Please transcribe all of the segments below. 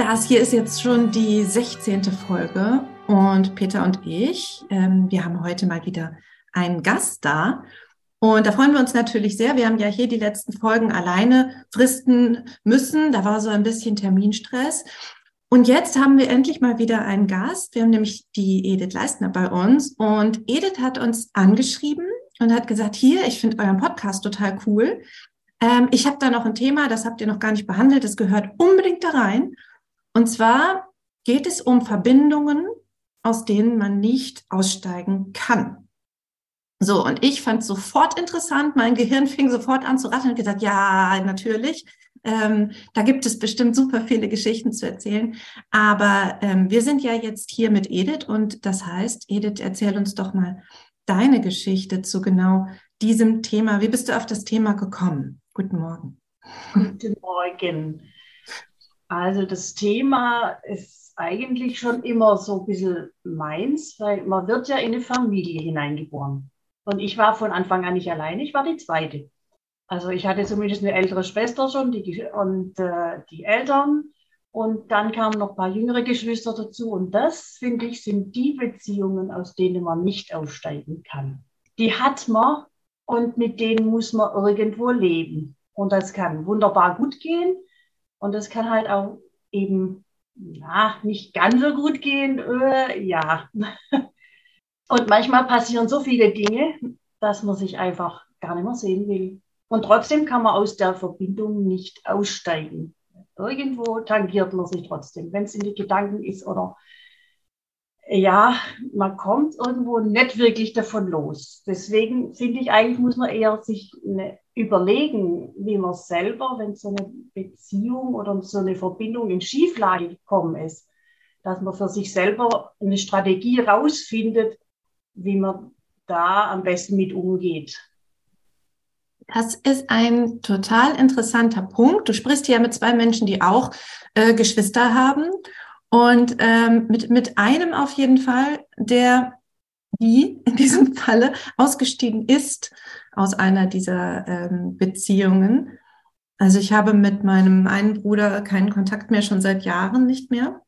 Das hier ist jetzt schon die 16. Folge und Peter und ich, ähm, wir haben heute mal wieder einen Gast da. Und da freuen wir uns natürlich sehr. Wir haben ja hier die letzten Folgen alleine fristen müssen. Da war so ein bisschen Terminstress. Und jetzt haben wir endlich mal wieder einen Gast. Wir haben nämlich die Edith Leistner bei uns. Und Edith hat uns angeschrieben und hat gesagt, hier, ich finde euren Podcast total cool. Ähm, ich habe da noch ein Thema, das habt ihr noch gar nicht behandelt. Das gehört unbedingt da rein. Und zwar geht es um Verbindungen, aus denen man nicht aussteigen kann. So, und ich fand sofort interessant. Mein Gehirn fing sofort an zu rattern und gesagt, ja, natürlich. Ähm, da gibt es bestimmt super viele Geschichten zu erzählen. Aber ähm, wir sind ja jetzt hier mit Edith und das heißt, Edith, erzähl uns doch mal deine Geschichte zu genau diesem Thema. Wie bist du auf das Thema gekommen? Guten Morgen. Guten Morgen. Also das Thema ist eigentlich schon immer so ein bisschen meins, weil man wird ja in eine Familie hineingeboren. Und ich war von Anfang an nicht alleine, ich war die zweite. Also ich hatte zumindest eine ältere Schwester schon die, und äh, die Eltern. Und dann kamen noch ein paar jüngere Geschwister dazu. Und das, finde ich, sind die Beziehungen, aus denen man nicht aussteigen kann. Die hat man und mit denen muss man irgendwo leben. Und das kann wunderbar gut gehen und das kann halt auch eben ja, nicht ganz so gut gehen. Äh, ja. Und manchmal passieren so viele Dinge, dass man sich einfach gar nicht mehr sehen will. Und trotzdem kann man aus der Verbindung nicht aussteigen. Irgendwo tangiert man sich trotzdem, wenn es in die Gedanken ist oder ja, man kommt irgendwo nicht wirklich davon los. Deswegen finde ich, eigentlich muss man eher sich eine, überlegen, wie man selber, wenn so eine Beziehung oder so eine Verbindung in Schieflage gekommen ist, dass man für sich selber eine Strategie rausfindet, wie man da am besten mit umgeht. Das ist ein total interessanter Punkt. Du sprichst hier mit zwei Menschen, die auch äh, Geschwister haben und ähm, mit, mit einem auf jeden Fall, der die in diesem Falle ausgestiegen ist aus einer dieser ähm, Beziehungen. Also ich habe mit meinem einen Bruder keinen Kontakt mehr, schon seit Jahren nicht mehr.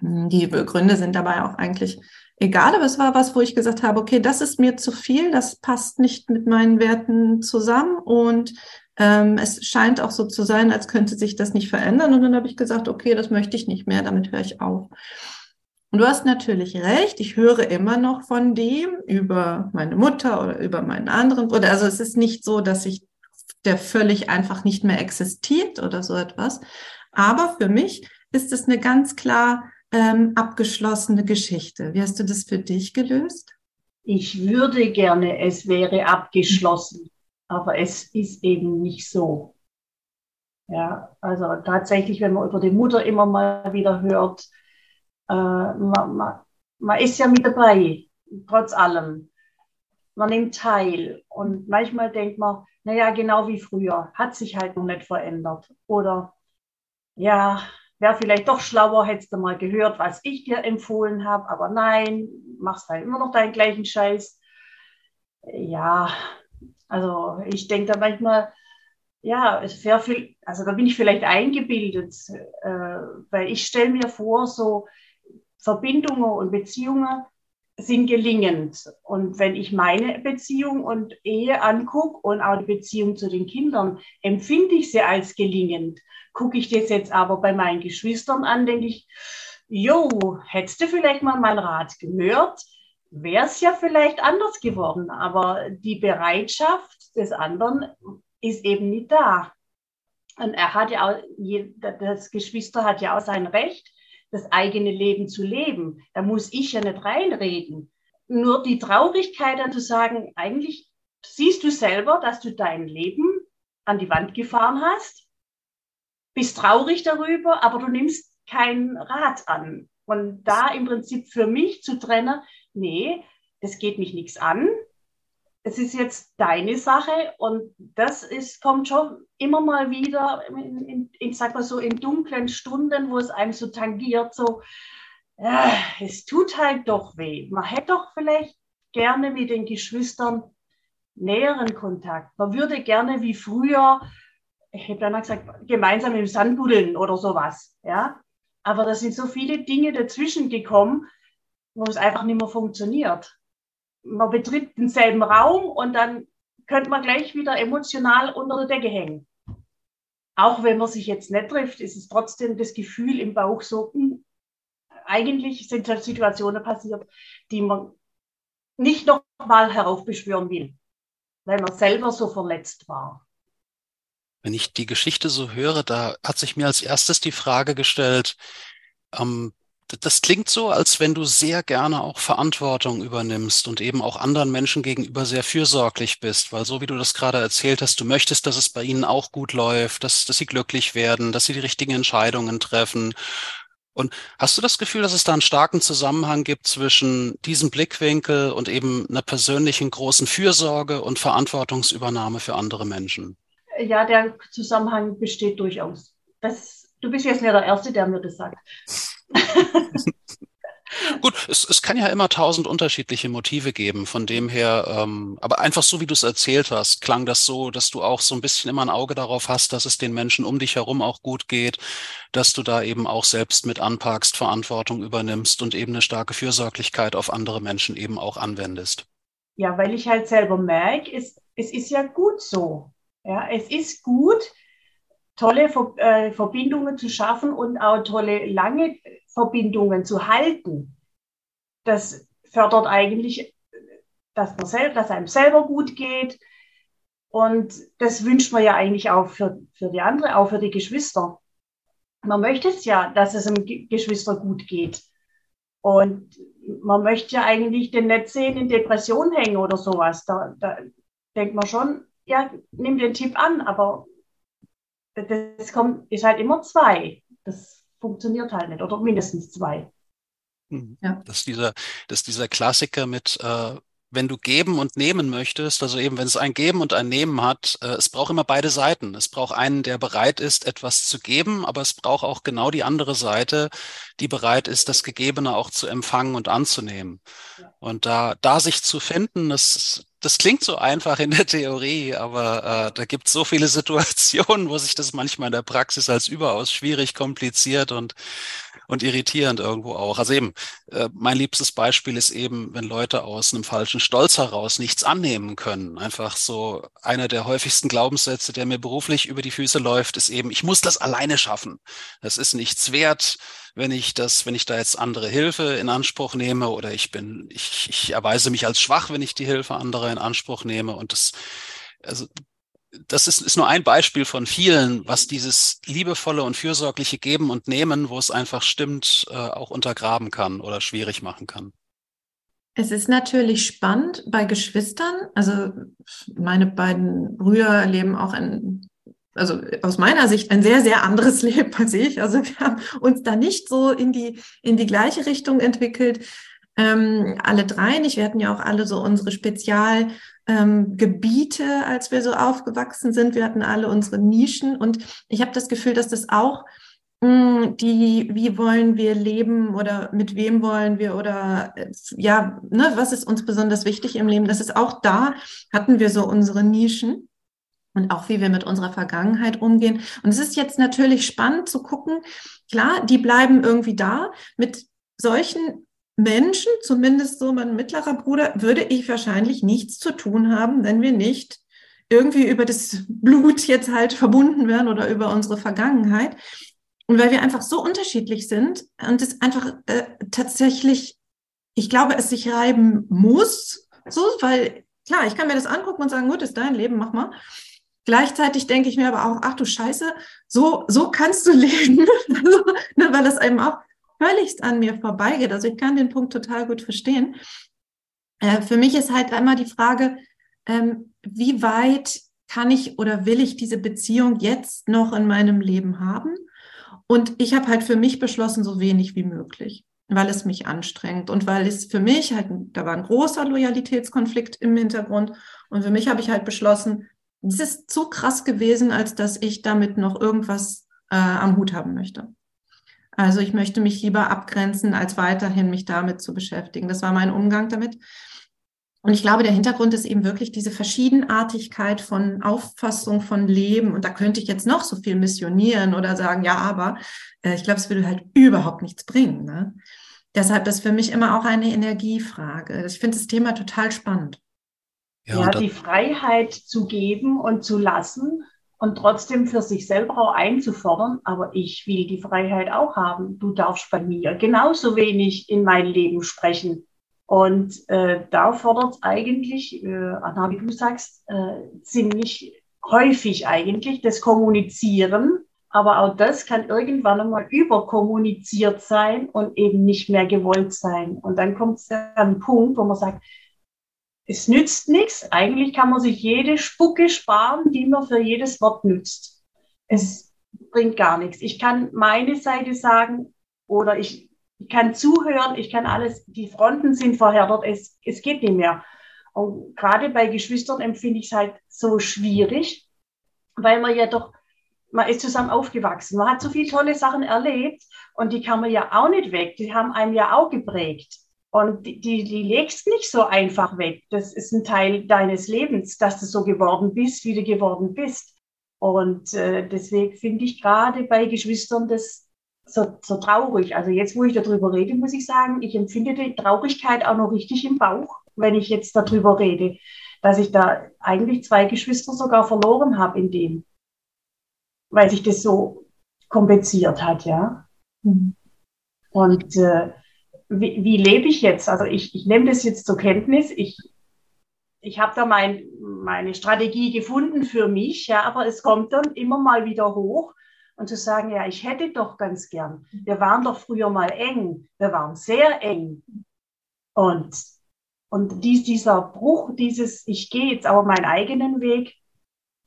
Die Gründe sind dabei auch eigentlich egal, aber es war was, wo ich gesagt habe, okay, das ist mir zu viel, das passt nicht mit meinen Werten zusammen und ähm, es scheint auch so zu sein, als könnte sich das nicht verändern. Und dann habe ich gesagt, okay, das möchte ich nicht mehr, damit höre ich auf. Und du hast natürlich recht, ich höre immer noch von dem über meine Mutter oder über meinen anderen Bruder. Also es ist nicht so, dass ich der völlig einfach nicht mehr existiert oder so etwas. Aber für mich ist es eine ganz klar ähm, abgeschlossene Geschichte. Wie hast du das für dich gelöst? Ich würde gerne, es wäre abgeschlossen aber es ist eben nicht so. Ja, also tatsächlich, wenn man über die Mutter immer mal wieder hört, äh, man, man, man ist ja mit dabei, trotz allem. Man nimmt teil und manchmal denkt man, naja, genau wie früher, hat sich halt noch nicht verändert. Oder ja, wäre vielleicht doch schlauer, hättest du mal gehört, was ich dir empfohlen habe, aber nein, machst halt immer noch deinen gleichen Scheiß. Ja, also ich denke da manchmal, ja, es wäre viel, also da bin ich vielleicht eingebildet, äh, weil ich stelle mir vor, so Verbindungen und Beziehungen sind gelingend. Und wenn ich meine Beziehung und Ehe angucke und auch die Beziehung zu den Kindern, empfinde ich sie als gelingend. Gucke ich das jetzt aber bei meinen Geschwistern an, denke ich, jo, hättest du vielleicht mal meinen Rat gehört? wäre es ja vielleicht anders geworden. Aber die Bereitschaft des anderen ist eben nicht da. Und er hat ja auch, das Geschwister hat ja auch sein Recht, das eigene Leben zu leben. Da muss ich ja nicht reinreden. Nur die Traurigkeit dann zu sagen, eigentlich siehst du selber, dass du dein Leben an die Wand gefahren hast, bist traurig darüber, aber du nimmst keinen Rat an. Und da im Prinzip für mich zu trennen, nee, das geht mich nichts an. Es ist jetzt deine Sache und das ist, kommt schon immer mal wieder, in, in, ich sag mal so, in dunklen Stunden, wo es einem so tangiert, so, äh, es tut halt doch weh. Man hätte doch vielleicht gerne mit den Geschwistern näheren Kontakt. Man würde gerne wie früher, ich hätte dann gesagt, gemeinsam im Sand buddeln oder sowas. Ja? Aber da sind so viele Dinge dazwischen gekommen, wo es einfach nicht mehr funktioniert. Man betritt denselben Raum und dann könnte man gleich wieder emotional unter der Decke hängen. Auch wenn man sich jetzt nicht trifft, ist es trotzdem das Gefühl im Bauch so, mh, hm, eigentlich sind halt Situationen passiert, die man nicht nochmal heraufbeschwören will, weil man selber so verletzt war. Wenn ich die Geschichte so höre, da hat sich mir als erstes die Frage gestellt, ähm, das klingt so, als wenn du sehr gerne auch Verantwortung übernimmst und eben auch anderen Menschen gegenüber sehr fürsorglich bist, weil so wie du das gerade erzählt hast, du möchtest, dass es bei ihnen auch gut läuft, dass, dass sie glücklich werden, dass sie die richtigen Entscheidungen treffen und hast du das Gefühl, dass es da einen starken Zusammenhang gibt zwischen diesem Blickwinkel und eben einer persönlichen großen Fürsorge und Verantwortungsübernahme für andere Menschen? Ja, der Zusammenhang besteht durchaus. Das, du bist jetzt nicht der Erste, der mir das sagt. Gut, es, es kann ja immer tausend unterschiedliche Motive geben. Von dem her, ähm, aber einfach so, wie du es erzählt hast, klang das so, dass du auch so ein bisschen immer ein Auge darauf hast, dass es den Menschen um dich herum auch gut geht, dass du da eben auch selbst mit anpackst, Verantwortung übernimmst und eben eine starke Fürsorglichkeit auf andere Menschen eben auch anwendest. Ja, weil ich halt selber merke, es, es ist ja gut so. Ja, es ist gut, tolle äh, Verbindungen zu schaffen und auch tolle lange Verbindungen zu halten. Das fördert eigentlich, dass, man sel dass einem selber gut geht. Und das wünscht man ja eigentlich auch für, für die andere, auch für die Geschwister. Man möchte es ja, dass es einem Geschwister gut geht. Und man möchte ja eigentlich den nicht sehen in Depression hängen oder sowas. Da, da denkt man schon, ja, nimm den Tipp an, aber das kommt, ist halt immer zwei. Das funktioniert halt nicht oder mindestens zwei. Mhm. Ja. Das ist dieser, das ist dieser Klassiker mit, äh, wenn du geben und nehmen möchtest, also eben wenn es ein Geben und ein Nehmen hat, äh, es braucht immer beide Seiten. Es braucht einen, der bereit ist, etwas zu geben, aber es braucht auch genau die andere Seite, die bereit ist, das Gegebene auch zu empfangen und anzunehmen. Ja. Und da, da sich zu finden, das das klingt so einfach in der Theorie, aber äh, da gibt es so viele Situationen, wo sich das manchmal in der Praxis als überaus schwierig, kompliziert und und irritierend irgendwo auch. Also eben, äh, mein liebstes Beispiel ist eben, wenn Leute aus einem falschen Stolz heraus nichts annehmen können. Einfach so einer der häufigsten Glaubenssätze, der mir beruflich über die Füße läuft, ist eben, ich muss das alleine schaffen. Das ist nichts wert wenn ich das, wenn ich da jetzt andere Hilfe in Anspruch nehme oder ich bin, ich, ich erweise mich als schwach, wenn ich die Hilfe anderer in Anspruch nehme. Und das, also das ist, ist nur ein Beispiel von vielen, was dieses liebevolle und fürsorgliche Geben und Nehmen, wo es einfach stimmt, äh, auch untergraben kann oder schwierig machen kann. Es ist natürlich spannend bei Geschwistern. Also meine beiden Brüder leben auch ein also aus meiner Sicht ein sehr, sehr anderes Leben als ich. Also wir haben uns da nicht so in die, in die gleiche Richtung entwickelt. Ähm, alle drei nicht. Wir hatten ja auch alle so unsere Spezialgebiete, ähm, als wir so aufgewachsen sind. Wir hatten alle unsere Nischen und ich habe das Gefühl, dass das auch mh, hm, die, wie wollen wir leben oder mit wem wollen wir oder ja, ne, was ist uns besonders wichtig im Leben? Das ist auch da hatten wir so unsere Nischen und auch wie wir mit unserer Vergangenheit umgehen. Und es ist jetzt natürlich spannend zu gucken, klar, die bleiben irgendwie da. Mit solchen Menschen, zumindest so mein mittlerer Bruder, würde ich wahrscheinlich nichts zu tun haben, wenn wir nicht irgendwie über das Blut jetzt halt verbunden werden oder über unsere Vergangenheit. Und weil wir einfach so unterschiedlich sind und es einfach äh, tatsächlich, ich glaube, es sich reiben muss, so, weil klar, ich kann mir das angucken und sagen, gut, ist dein Leben, mach mal. Gleichzeitig denke ich mir aber auch, ach du Scheiße, so, so kannst du leben, ne, weil das eben auch völligst an mir vorbeigeht. Also ich kann den Punkt total gut verstehen. Äh, für mich ist halt immer die Frage, ähm, wie weit kann ich oder will ich diese Beziehung jetzt noch in meinem Leben haben? Und ich habe halt für mich beschlossen, so wenig wie möglich, weil es mich anstrengt und weil es für mich halt, da war ein großer Loyalitätskonflikt im Hintergrund. Und für mich habe ich halt beschlossen, es ist zu krass gewesen, als dass ich damit noch irgendwas äh, am Hut haben möchte. Also ich möchte mich lieber abgrenzen, als weiterhin mich damit zu beschäftigen. Das war mein Umgang damit. Und ich glaube, der Hintergrund ist eben wirklich diese Verschiedenartigkeit von Auffassung von Leben. Und da könnte ich jetzt noch so viel missionieren oder sagen, ja, aber äh, ich glaube, es würde halt überhaupt nichts bringen. Ne? Deshalb ist für mich immer auch eine Energiefrage. Ich finde das Thema total spannend. Ja, ja die Freiheit zu geben und zu lassen und trotzdem für sich selber auch einzufordern, aber ich will die Freiheit auch haben. Du darfst bei mir genauso wenig in mein Leben sprechen und äh, da fordert eigentlich, äh, Anna, wie du sagst, äh, ziemlich häufig eigentlich das Kommunizieren. Aber auch das kann irgendwann einmal überkommuniziert sein und eben nicht mehr gewollt sein. Und dann kommt es an einen Punkt, wo man sagt, es nützt nichts. Eigentlich kann man sich jede Spucke sparen, die man für jedes Wort nützt. Es bringt gar nichts. Ich kann meine Seite sagen oder ich ich kann zuhören, ich kann alles, die Fronten sind verhärtet, es, es geht nicht mehr. Und gerade bei Geschwistern empfinde ich es halt so schwierig, weil man ja doch, man ist zusammen aufgewachsen, man hat so viele tolle Sachen erlebt und die kann man ja auch nicht weg, die haben einem ja auch geprägt. Und die, die, die legst nicht so einfach weg. Das ist ein Teil deines Lebens, dass du so geworden bist, wie du geworden bist. Und äh, deswegen finde ich gerade bei Geschwistern das so, so traurig. Also jetzt, wo ich darüber rede, muss ich sagen, ich empfinde die Traurigkeit auch noch richtig im Bauch, wenn ich jetzt darüber rede, dass ich da eigentlich zwei Geschwister sogar verloren habe in dem, weil sich das so kompensiert hat, ja. Mhm. Und äh, wie, wie lebe ich jetzt? Also ich, ich nehme das jetzt zur Kenntnis. Ich, ich habe da mein, meine Strategie gefunden für mich, ja, aber es kommt dann immer mal wieder hoch und zu sagen, ja, ich hätte doch ganz gern. Wir waren doch früher mal eng. Wir waren sehr eng. Und, und dies, dieser Bruch, dieses, ich gehe jetzt aber meinen eigenen Weg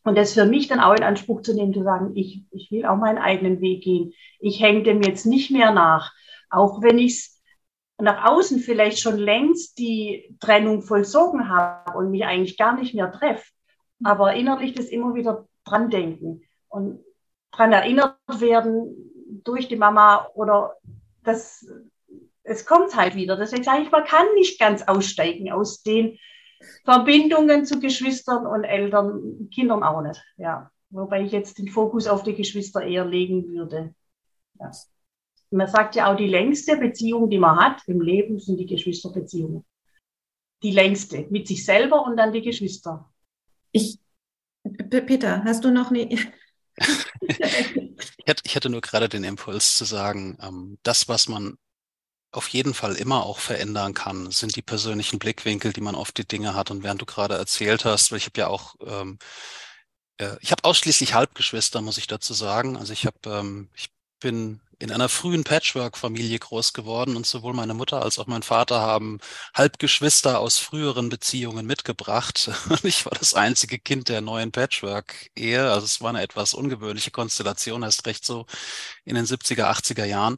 und das für mich dann auch in Anspruch zu nehmen, zu sagen, ich, ich will auch meinen eigenen Weg gehen. Ich hänge dem jetzt nicht mehr nach. Auch wenn ich es nach außen vielleicht schon längst die Trennung vollzogen habe und mich eigentlich gar nicht mehr treffe. Aber innerlich das immer wieder dran denken. Und daran erinnert werden durch die Mama oder das, es kommt halt wieder. Deswegen sage ich, man kann nicht ganz aussteigen aus den Verbindungen zu Geschwistern und Eltern, Kindern auch nicht. Ja. Wobei ich jetzt den Fokus auf die Geschwister eher legen würde. Ja. Man sagt ja auch, die längste Beziehung, die man hat im Leben, sind die Geschwisterbeziehungen. Die längste, mit sich selber und dann die Geschwister. Ich, Peter, hast du noch eine, ich hatte nur gerade den Impuls zu sagen, ähm, das, was man auf jeden Fall immer auch verändern kann, sind die persönlichen Blickwinkel, die man auf die Dinge hat. Und während du gerade erzählt hast, weil ich habe ja auch, ähm, äh, ich habe ausschließlich Halbgeschwister, muss ich dazu sagen. Also ich habe, ähm, ich bin in einer frühen Patchwork-Familie groß geworden und sowohl meine Mutter als auch mein Vater haben Halbgeschwister aus früheren Beziehungen mitgebracht. Ich war das einzige Kind der neuen Patchwork-Ehe. Also es war eine etwas ungewöhnliche Konstellation, erst recht so in den 70er, 80er Jahren.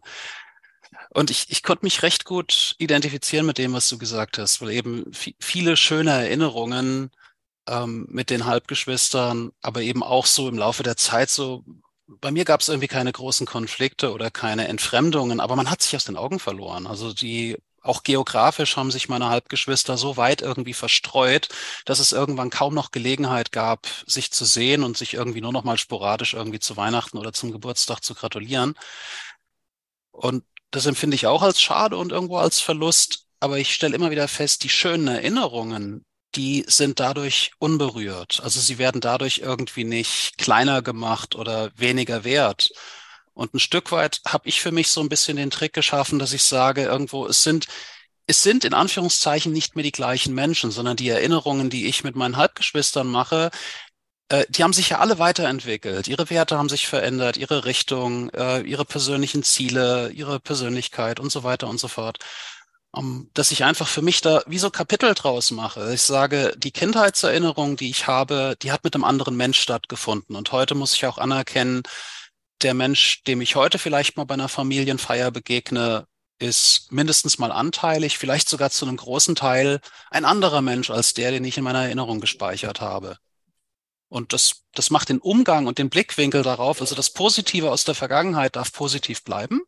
Und ich, ich konnte mich recht gut identifizieren mit dem, was du gesagt hast, weil eben viele schöne Erinnerungen ähm, mit den Halbgeschwistern, aber eben auch so im Laufe der Zeit so bei mir gab es irgendwie keine großen Konflikte oder keine Entfremdungen, aber man hat sich aus den Augen verloren. Also die auch geografisch haben sich meine Halbgeschwister so weit irgendwie verstreut, dass es irgendwann kaum noch Gelegenheit gab, sich zu sehen und sich irgendwie nur noch mal sporadisch irgendwie zu Weihnachten oder zum Geburtstag zu gratulieren. Und das empfinde ich auch als schade und irgendwo als Verlust. Aber ich stelle immer wieder fest, die schönen Erinnerungen, die sind dadurch unberührt. Also sie werden dadurch irgendwie nicht kleiner gemacht oder weniger wert. Und ein Stück weit habe ich für mich so ein bisschen den Trick geschaffen, dass ich sage, irgendwo, es sind, es sind in Anführungszeichen nicht mehr die gleichen Menschen, sondern die Erinnerungen, die ich mit meinen Halbgeschwistern mache, äh, die haben sich ja alle weiterentwickelt. Ihre Werte haben sich verändert, ihre Richtung, äh, ihre persönlichen Ziele, ihre Persönlichkeit und so weiter und so fort um, dass ich einfach für mich da wie so Kapitel draus mache. Ich sage, die Kindheitserinnerung, die ich habe, die hat mit einem anderen Mensch stattgefunden. Und heute muss ich auch anerkennen, der Mensch, dem ich heute vielleicht mal bei einer Familienfeier begegne, ist mindestens mal anteilig, vielleicht sogar zu einem großen Teil ein anderer Mensch als der, den ich in meiner Erinnerung gespeichert habe. Und das, das macht den Umgang und den Blickwinkel darauf, also das Positive aus der Vergangenheit darf positiv bleiben.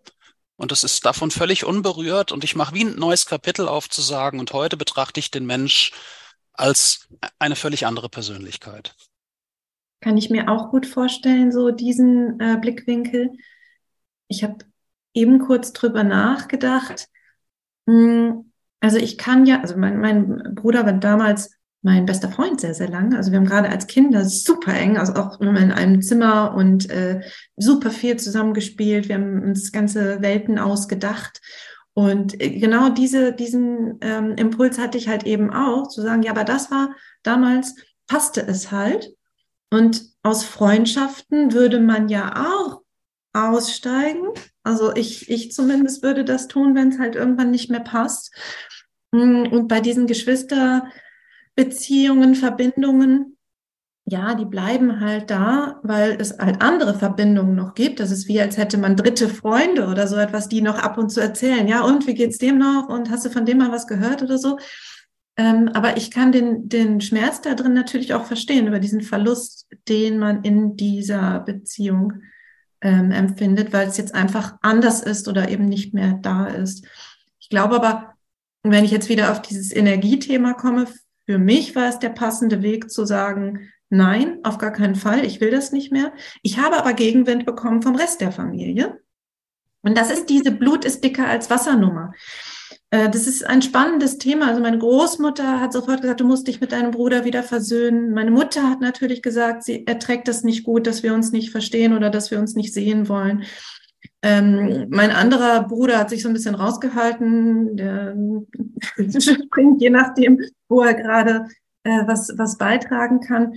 Und das ist davon völlig unberührt. Und ich mache wie ein neues Kapitel auf zu sagen, und heute betrachte ich den Mensch als eine völlig andere Persönlichkeit. Kann ich mir auch gut vorstellen, so diesen äh, Blickwinkel. Ich habe eben kurz drüber nachgedacht. Hm, also ich kann ja, also mein, mein Bruder war damals mein bester Freund sehr, sehr lange. Also wir haben gerade als Kinder super eng, also auch immer in einem Zimmer und äh, super viel zusammengespielt. Wir haben uns ganze Welten ausgedacht. Und äh, genau diese, diesen ähm, Impuls hatte ich halt eben auch, zu sagen, ja, aber das war damals, passte es halt. Und aus Freundschaften würde man ja auch aussteigen. Also ich, ich zumindest würde das tun, wenn es halt irgendwann nicht mehr passt. Und bei diesen Geschwister, Beziehungen, Verbindungen, ja, die bleiben halt da, weil es halt andere Verbindungen noch gibt. Das ist wie, als hätte man dritte Freunde oder so etwas, die noch ab und zu erzählen. Ja, und wie geht's dem noch? Und hast du von dem mal was gehört oder so? Ähm, aber ich kann den, den Schmerz da drin natürlich auch verstehen über diesen Verlust, den man in dieser Beziehung ähm, empfindet, weil es jetzt einfach anders ist oder eben nicht mehr da ist. Ich glaube aber, wenn ich jetzt wieder auf dieses Energiethema komme, für mich war es der passende Weg zu sagen, nein, auf gar keinen Fall, ich will das nicht mehr. Ich habe aber Gegenwind bekommen vom Rest der Familie. Und das ist diese Blut ist dicker als Wassernummer. Äh, das ist ein spannendes Thema. Also meine Großmutter hat sofort gesagt, du musst dich mit deinem Bruder wieder versöhnen. Meine Mutter hat natürlich gesagt, sie erträgt das nicht gut, dass wir uns nicht verstehen oder dass wir uns nicht sehen wollen. Ähm, mein anderer Bruder hat sich so ein bisschen rausgehalten, der springt je nachdem, wo er gerade äh, was, was beitragen kann.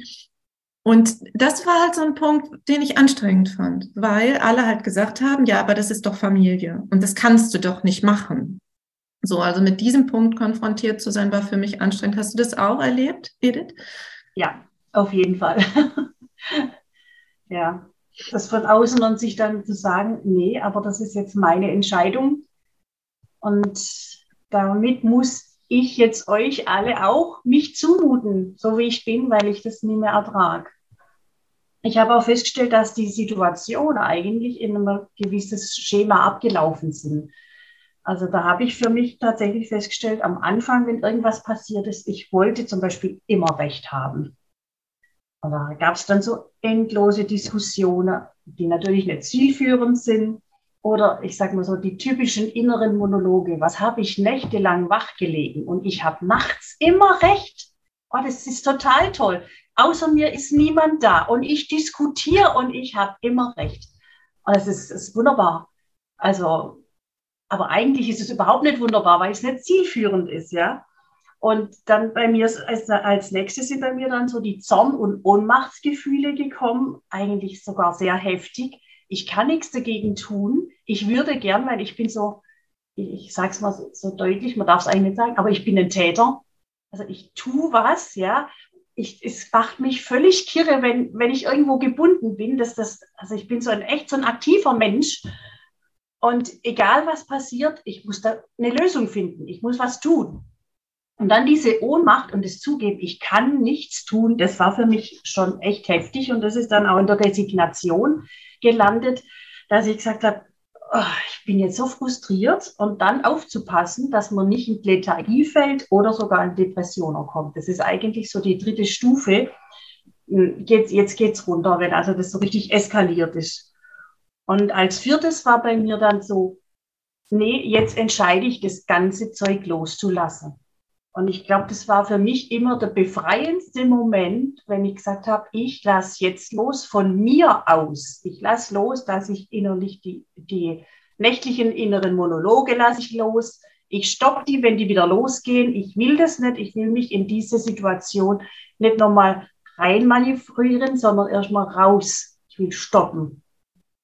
Und das war halt so ein Punkt, den ich anstrengend fand, weil alle halt gesagt haben, ja, aber das ist doch Familie und das kannst du doch nicht machen. So, also mit diesem Punkt konfrontiert zu sein, war für mich anstrengend. Hast du das auch erlebt, Edith? Ja, auf jeden Fall. ja, das von außen und sich dann zu sagen, nee, aber das ist jetzt meine Entscheidung. Und damit muss ich jetzt euch alle auch mich zumuten, so wie ich bin, weil ich das nie mehr ertrage. Ich habe auch festgestellt, dass die Situation eigentlich in einem gewisses Schema abgelaufen sind. Also da habe ich für mich tatsächlich festgestellt, am Anfang, wenn irgendwas passiert ist, ich wollte zum Beispiel immer Recht haben. Und da gab es dann so endlose Diskussionen, die natürlich nicht zielführend sind. Oder ich sage mal so, die typischen inneren Monologe. Was habe ich nächtelang wachgelegen und ich habe nachts immer recht. Oh, das ist total toll. Außer mir ist niemand da und ich diskutiere und ich habe immer recht. Und das ist, ist wunderbar. Also, aber eigentlich ist es überhaupt nicht wunderbar, weil es nicht zielführend ist, ja. Und dann bei mir als, als nächstes sind bei mir dann so die Zorn- und Ohnmachtsgefühle gekommen, eigentlich sogar sehr heftig. Ich kann nichts dagegen tun. Ich würde gern, weil ich bin so, ich, sage es mal so, so deutlich, man darf es eigentlich nicht sagen, aber ich bin ein Täter. Also ich tue was, ja. Ich, es macht mich völlig kirre, wenn, wenn ich irgendwo gebunden bin. Dass das, also ich bin so ein echt so ein aktiver Mensch. Und egal was passiert, ich muss da eine Lösung finden. Ich muss was tun. Und dann diese Ohnmacht und das Zugeben, ich kann nichts tun, das war für mich schon echt heftig. Und das ist dann auch in der Resignation gelandet, dass ich gesagt habe, oh, ich bin jetzt so frustriert und dann aufzupassen, dass man nicht in Lethargie fällt oder sogar in Depressionen kommt. Das ist eigentlich so die dritte Stufe. Hm, jetzt, jetzt geht's runter, wenn also das so richtig eskaliert ist. Und als viertes war bei mir dann so, nee, jetzt entscheide ich, das ganze Zeug loszulassen. Und ich glaube, das war für mich immer der befreiendste Moment, wenn ich gesagt habe, ich lasse jetzt los von mir aus. Ich lasse los, dass ich innerlich die, die nächtlichen inneren Monologe lasse ich los. Ich stoppe die, wenn die wieder losgehen. Ich will das nicht. Ich will mich in diese Situation nicht nochmal reinmanövrieren, sondern erstmal raus. Ich will stoppen.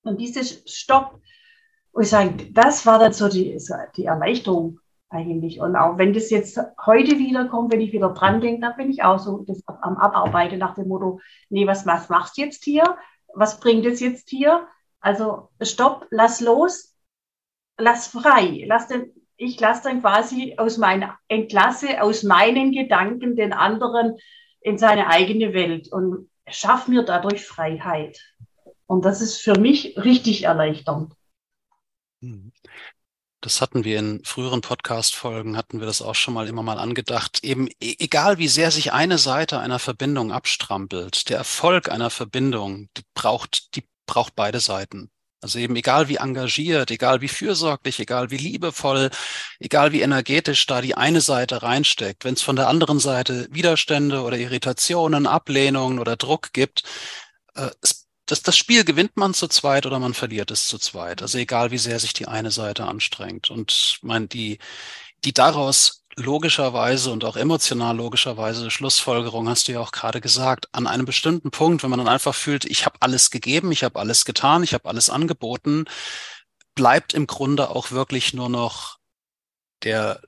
Und dieses Stopp, und ich sage, das war dann so die, die Erleichterung eigentlich. Und auch wenn das jetzt heute wieder kommt, wenn ich wieder dran denke, dann bin ich auch so das am Abarbeiten nach dem Motto, nee, was, was machst du jetzt hier? Was bringt es jetzt hier? Also stopp, lass los, lass frei, lass den, ich lasse dann quasi aus meiner, entlasse aus meinen Gedanken den anderen in seine eigene Welt und schaff mir dadurch Freiheit. Und das ist für mich richtig erleichternd. Das hatten wir in früheren Podcast-Folgen, hatten wir das auch schon mal immer mal angedacht. Eben, e-, egal wie sehr sich eine Seite einer Verbindung abstrampelt, der Erfolg einer Verbindung, die braucht, die braucht beide Seiten. Also eben egal wie engagiert, egal wie fürsorglich, egal wie liebevoll, egal wie energetisch da die eine Seite reinsteckt, wenn es von der anderen Seite Widerstände oder Irritationen, Ablehnungen oder Druck gibt, äh, es, das, das Spiel gewinnt man zu zweit oder man verliert es zu zweit. Also egal wie sehr sich die eine Seite anstrengt. Und mein, die, die daraus logischerweise und auch emotional logischerweise Schlussfolgerung hast du ja auch gerade gesagt, an einem bestimmten Punkt, wenn man dann einfach fühlt, ich habe alles gegeben, ich habe alles getan, ich habe alles angeboten, bleibt im Grunde auch wirklich nur noch der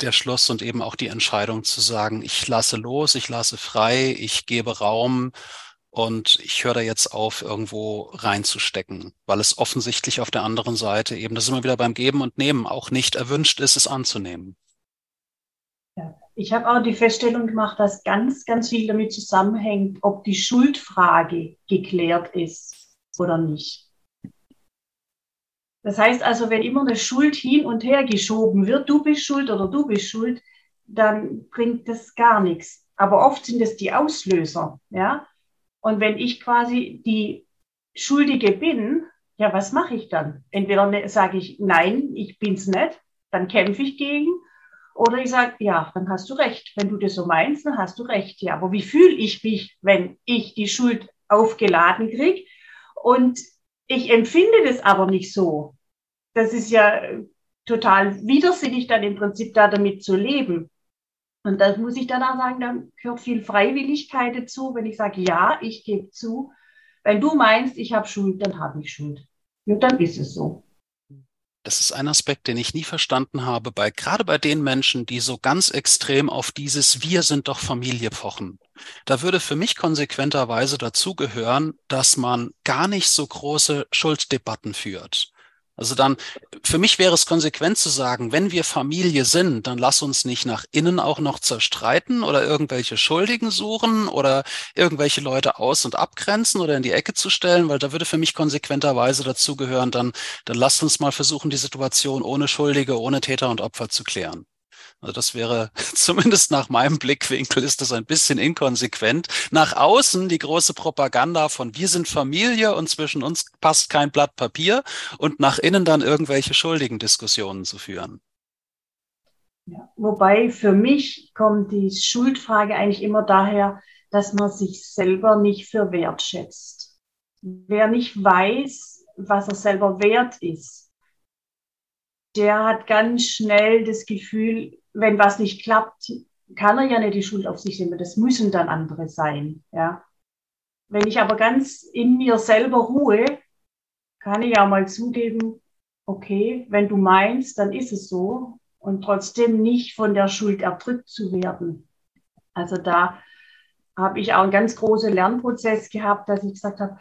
der Schluss und eben auch die Entscheidung zu sagen, ich lasse los, ich lasse frei, ich gebe Raum und ich höre da jetzt auf, irgendwo reinzustecken, weil es offensichtlich auf der anderen Seite eben, das ist immer wieder beim Geben und Nehmen, auch nicht erwünscht ist, es anzunehmen. Ich habe auch die Feststellung gemacht, dass ganz, ganz viel damit zusammenhängt, ob die Schuldfrage geklärt ist oder nicht. Das heißt also, wenn immer eine Schuld hin und her geschoben wird, du bist schuld oder du bist schuld, dann bringt das gar nichts. Aber oft sind es die Auslöser, ja. Und wenn ich quasi die Schuldige bin, ja, was mache ich dann? Entweder ne, sage ich, nein, ich bin's nicht, dann kämpfe ich gegen, oder ich sage, ja, dann hast du recht. Wenn du das so meinst, dann hast du recht. Ja, aber wie fühle ich mich, wenn ich die Schuld aufgeladen kriege? Und ich empfinde das aber nicht so. Das ist ja total widersinnig, dann im Prinzip da damit zu leben. Und das muss ich danach sagen, dann gehört viel Freiwilligkeit dazu, wenn ich sage, ja, ich gebe zu. Wenn du meinst, ich habe Schuld, dann habe ich Schuld. Und dann ist es so. Das ist ein Aspekt, den ich nie verstanden habe, bei, gerade bei den Menschen, die so ganz extrem auf dieses Wir sind doch Familie pochen. Da würde für mich konsequenterweise dazugehören, dass man gar nicht so große Schulddebatten führt. Also dann, für mich wäre es konsequent zu sagen, wenn wir Familie sind, dann lass uns nicht nach innen auch noch zerstreiten oder irgendwelche Schuldigen suchen oder irgendwelche Leute aus- und abgrenzen oder in die Ecke zu stellen, weil da würde für mich konsequenterweise dazugehören, dann, dann lasst uns mal versuchen, die Situation ohne Schuldige, ohne Täter und Opfer zu klären. Also das wäre zumindest nach meinem Blickwinkel ist das ein bisschen inkonsequent. Nach außen die große Propaganda von wir sind Familie und zwischen uns passt kein Blatt Papier und nach innen dann irgendwelche schuldigen Diskussionen zu führen. Ja, wobei für mich kommt die Schuldfrage eigentlich immer daher, dass man sich selber nicht für wert schätzt. Wer nicht weiß, was er selber wert ist, der hat ganz schnell das Gefühl, wenn was nicht klappt, kann er ja nicht die Schuld auf sich nehmen. Das müssen dann andere sein. Ja. Wenn ich aber ganz in mir selber ruhe, kann ich ja mal zugeben, okay, wenn du meinst, dann ist es so und trotzdem nicht von der Schuld erdrückt zu werden. Also da habe ich auch einen ganz großen Lernprozess gehabt, dass ich gesagt habe,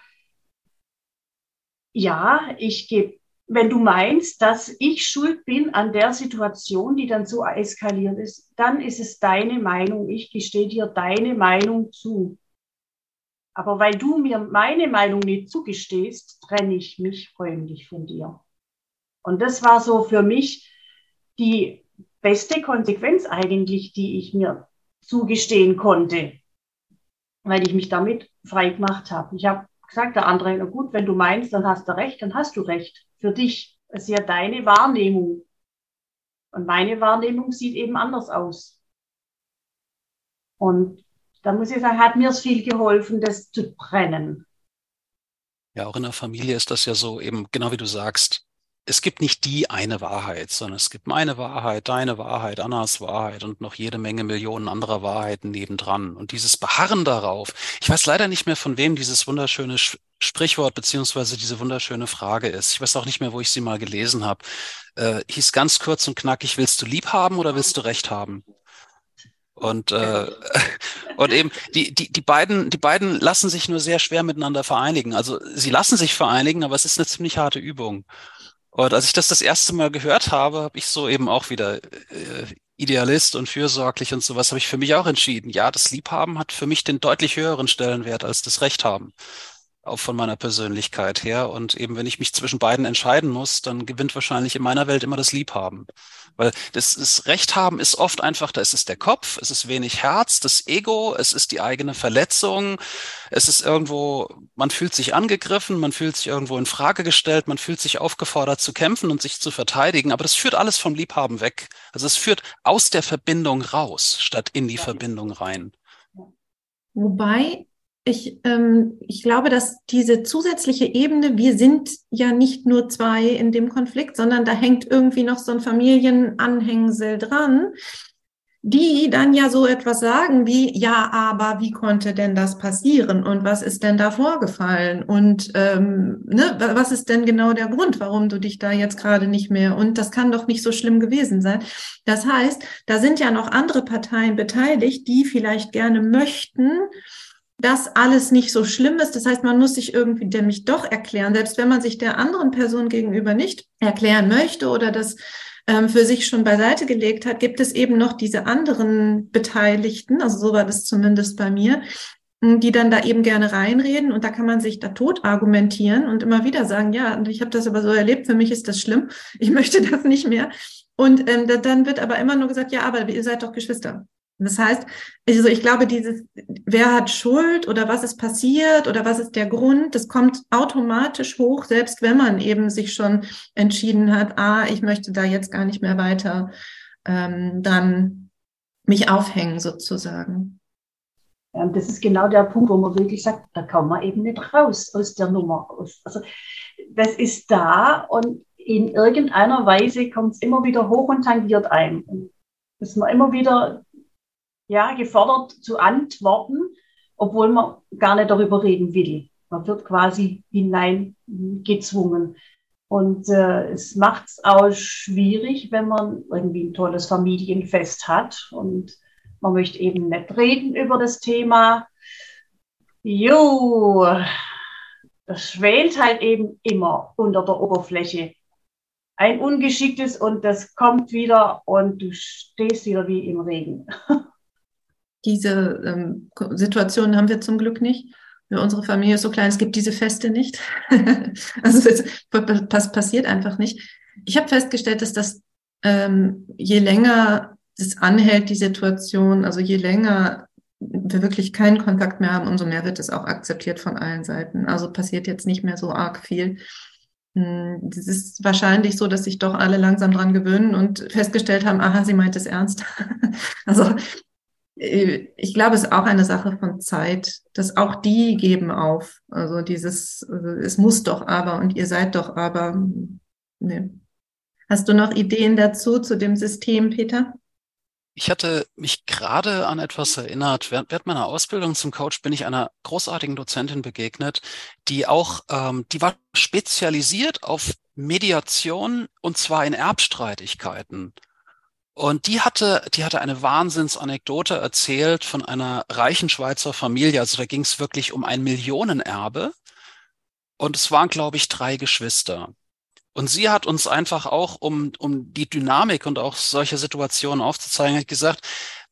ja, ich gebe wenn du meinst, dass ich schuld bin an der Situation, die dann so eskaliert ist, dann ist es deine Meinung. Ich gestehe dir deine Meinung zu. Aber weil du mir meine Meinung nicht zugestehst, trenne ich mich freundlich von dir. Und das war so für mich die beste Konsequenz eigentlich, die ich mir zugestehen konnte, weil ich mich damit frei gemacht habe. Ich habe gesagt, der andere, na gut, wenn du meinst, dann hast du recht, dann hast du recht für dich. Das ist ja deine Wahrnehmung. Und meine Wahrnehmung sieht eben anders aus. Und da muss ich sagen, hat mir es viel geholfen, das zu trennen. Ja, auch in der Familie ist das ja so eben, genau wie du sagst, es gibt nicht die eine Wahrheit, sondern es gibt meine Wahrheit, deine Wahrheit, Annas Wahrheit und noch jede Menge Millionen anderer Wahrheiten nebendran. Und dieses Beharren darauf, ich weiß leider nicht mehr, von wem dieses wunderschöne Sprichwort beziehungsweise diese wunderschöne Frage ist. Ich weiß auch nicht mehr, wo ich sie mal gelesen habe. Äh, hieß ganz kurz und knackig, willst du lieb haben oder willst du recht haben? Und, äh, und eben die, die, die, beiden, die beiden lassen sich nur sehr schwer miteinander vereinigen. Also sie lassen sich vereinigen, aber es ist eine ziemlich harte Übung. Und als ich das das erste Mal gehört habe, habe ich so eben auch wieder äh, Idealist und fürsorglich und sowas, habe ich für mich auch entschieden. Ja, das Liebhaben hat für mich den deutlich höheren Stellenwert als das Recht haben auch von meiner Persönlichkeit her. Und eben, wenn ich mich zwischen beiden entscheiden muss, dann gewinnt wahrscheinlich in meiner Welt immer das Liebhaben. Weil das, das Recht haben ist oft einfach, da ist es der Kopf, es ist wenig Herz, das Ego, es ist die eigene Verletzung, es ist irgendwo, man fühlt sich angegriffen, man fühlt sich irgendwo in Frage gestellt, man fühlt sich aufgefordert zu kämpfen und sich zu verteidigen, aber das führt alles vom Liebhaben weg. Also es führt aus der Verbindung raus, statt in die Verbindung rein. Wobei ich, ähm, ich glaube, dass diese zusätzliche Ebene, wir sind ja nicht nur zwei in dem Konflikt, sondern da hängt irgendwie noch so ein Familienanhängsel dran, die dann ja so etwas sagen wie, ja, aber wie konnte denn das passieren und was ist denn da vorgefallen und ähm, ne, was ist denn genau der Grund, warum du dich da jetzt gerade nicht mehr und das kann doch nicht so schlimm gewesen sein. Das heißt, da sind ja noch andere Parteien beteiligt, die vielleicht gerne möchten, dass alles nicht so schlimm ist. Das heißt, man muss sich irgendwie nämlich doch erklären, selbst wenn man sich der anderen Person gegenüber nicht erklären möchte oder das ähm, für sich schon beiseite gelegt hat, gibt es eben noch diese anderen Beteiligten, also so war das zumindest bei mir, die dann da eben gerne reinreden und da kann man sich da tot argumentieren und immer wieder sagen, ja, ich habe das aber so erlebt, für mich ist das schlimm, ich möchte das nicht mehr. Und ähm, dann wird aber immer nur gesagt, ja, aber ihr seid doch Geschwister. Das heißt, also ich glaube, dieses, wer hat Schuld oder was ist passiert oder was ist der Grund, das kommt automatisch hoch, selbst wenn man eben sich schon entschieden hat, ah, ich möchte da jetzt gar nicht mehr weiter ähm, dann mich aufhängen sozusagen. Das ist genau der Punkt, wo man wirklich sagt, da kommen wir eben nicht raus aus der Nummer. Also das ist da und in irgendeiner Weise kommt es immer wieder hoch und tangiert ein. Dass man immer wieder ja, gefordert zu antworten, obwohl man gar nicht darüber reden will. Man wird quasi hineingezwungen. Und äh, es macht es auch schwierig, wenn man irgendwie ein tolles Familienfest hat und man möchte eben nicht reden über das Thema. Jo, das schwelt halt eben immer unter der Oberfläche. Ein Ungeschicktes und das kommt wieder und du stehst wieder wie im Regen. Diese ähm, Situation haben wir zum Glück nicht. Unsere Familie ist so klein, es gibt diese Feste nicht. also das passiert einfach nicht. Ich habe festgestellt, dass das ähm, je länger das anhält, die Situation, also je länger wir wirklich keinen Kontakt mehr haben, umso mehr wird es auch akzeptiert von allen Seiten. Also passiert jetzt nicht mehr so arg viel. Hm, es ist wahrscheinlich so, dass sich doch alle langsam dran gewöhnen und festgestellt haben, aha, sie meint es ernst. also ich glaube, es ist auch eine Sache von Zeit, dass auch die geben auf. Also dieses, es muss doch aber und ihr seid doch aber. Nee. Hast du noch Ideen dazu, zu dem System, Peter? Ich hatte mich gerade an etwas erinnert. Während, während, meiner Ausbildung zum Coach bin ich einer großartigen Dozentin begegnet, die auch, ähm, die war spezialisiert auf Mediation und zwar in Erbstreitigkeiten. Und die hatte, die hatte eine Wahnsinnsanekdote erzählt von einer reichen Schweizer Familie. Also da ging es wirklich um ein Millionenerbe. Und es waren, glaube ich, drei Geschwister. Und sie hat uns einfach auch, um, um die Dynamik und auch solche Situationen aufzuzeigen, gesagt,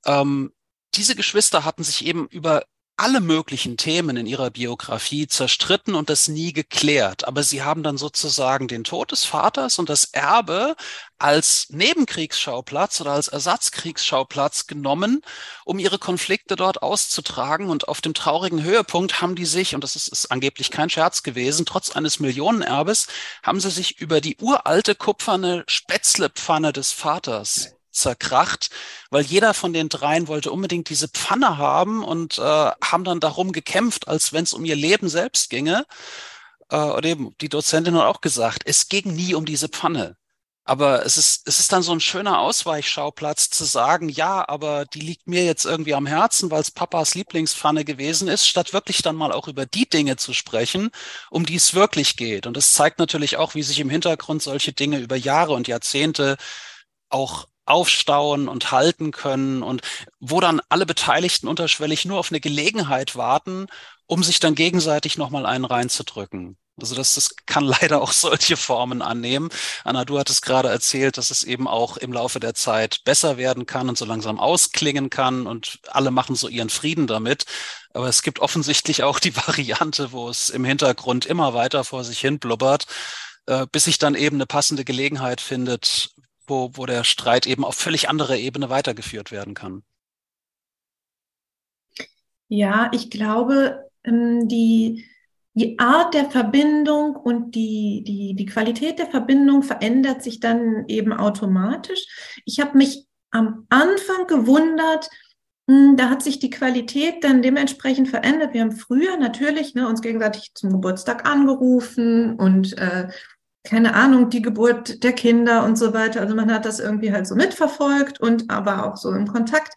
ähm, diese Geschwister hatten sich eben über alle möglichen Themen in ihrer Biografie zerstritten und das nie geklärt. Aber sie haben dann sozusagen den Tod des Vaters und das Erbe als Nebenkriegsschauplatz oder als Ersatzkriegsschauplatz genommen, um ihre Konflikte dort auszutragen. Und auf dem traurigen Höhepunkt haben die sich, und das ist, ist angeblich kein Scherz gewesen, trotz eines Millionenerbes, haben sie sich über die uralte kupferne Spätzlepfanne des Vaters zerkracht, weil jeder von den dreien wollte unbedingt diese Pfanne haben und äh, haben dann darum gekämpft, als wenn es um ihr Leben selbst ginge. Äh, und eben die Dozentin hat auch gesagt, es ging nie um diese Pfanne. Aber es ist, es ist dann so ein schöner Ausweichschauplatz zu sagen, ja, aber die liegt mir jetzt irgendwie am Herzen, weil es Papas Lieblingspfanne gewesen ist, statt wirklich dann mal auch über die Dinge zu sprechen, um die es wirklich geht. Und es zeigt natürlich auch, wie sich im Hintergrund solche Dinge über Jahre und Jahrzehnte auch aufstauen und halten können und wo dann alle Beteiligten unterschwellig nur auf eine Gelegenheit warten, um sich dann gegenseitig nochmal einen reinzudrücken. Also das, das kann leider auch solche Formen annehmen. Anna, du hattest gerade erzählt, dass es eben auch im Laufe der Zeit besser werden kann und so langsam ausklingen kann und alle machen so ihren Frieden damit. Aber es gibt offensichtlich auch die Variante, wo es im Hintergrund immer weiter vor sich hin blubbert, äh, bis sich dann eben eine passende Gelegenheit findet, wo, wo der Streit eben auf völlig andere Ebene weitergeführt werden kann. Ja, ich glaube, ähm, die, die Art der Verbindung und die, die, die Qualität der Verbindung verändert sich dann eben automatisch. Ich habe mich am Anfang gewundert, hm, da hat sich die Qualität dann dementsprechend verändert. Wir haben früher natürlich ne, uns gegenseitig zum Geburtstag angerufen und äh, keine Ahnung, die Geburt der Kinder und so weiter. Also man hat das irgendwie halt so mitverfolgt und aber auch so im Kontakt.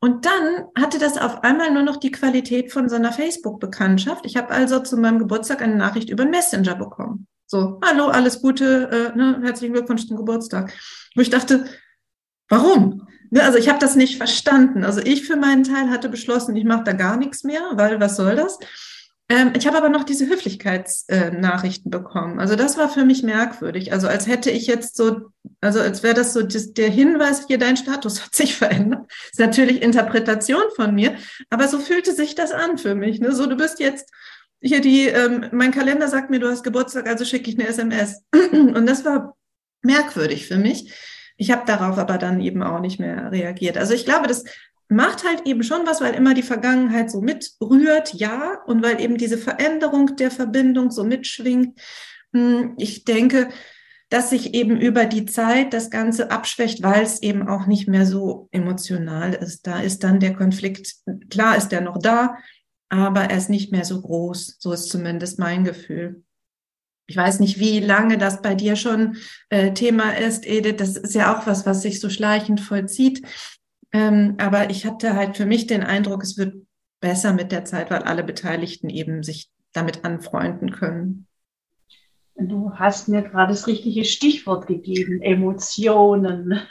Und dann hatte das auf einmal nur noch die Qualität von so einer Facebook-Bekanntschaft. Ich habe also zu meinem Geburtstag eine Nachricht über Messenger bekommen. So, hallo, alles Gute, äh, ne, herzlichen Glückwunsch zum Geburtstag. Wo ich dachte, warum? Ne, also ich habe das nicht verstanden. Also ich für meinen Teil hatte beschlossen, ich mache da gar nichts mehr, weil was soll das? Ähm, ich habe aber noch diese Höflichkeitsnachrichten äh, bekommen. Also das war für mich merkwürdig. Also als hätte ich jetzt so, also als wäre das so das, der Hinweis, hier dein Status hat sich verändert. Ist natürlich Interpretation von mir, aber so fühlte sich das an für mich. Ne? So, du bist jetzt hier die, ähm, mein Kalender sagt mir, du hast Geburtstag, also schicke ich eine SMS. Und das war merkwürdig für mich. Ich habe darauf aber dann eben auch nicht mehr reagiert. Also ich glaube, das macht halt eben schon was, weil immer die Vergangenheit so mitrührt, ja, und weil eben diese Veränderung der Verbindung so mitschwingt. Hm, ich denke, dass sich eben über die Zeit das Ganze abschwächt, weil es eben auch nicht mehr so emotional ist. Da ist dann der Konflikt, klar ist der noch da, aber er ist nicht mehr so groß. So ist zumindest mein Gefühl. Ich weiß nicht, wie lange das bei dir schon äh, Thema ist, Edith. Das ist ja auch was, was sich so schleichend vollzieht. Ähm, aber ich hatte halt für mich den Eindruck, es wird besser mit der Zeit, weil alle Beteiligten eben sich damit anfreunden können. Du hast mir gerade das richtige Stichwort gegeben, Emotionen.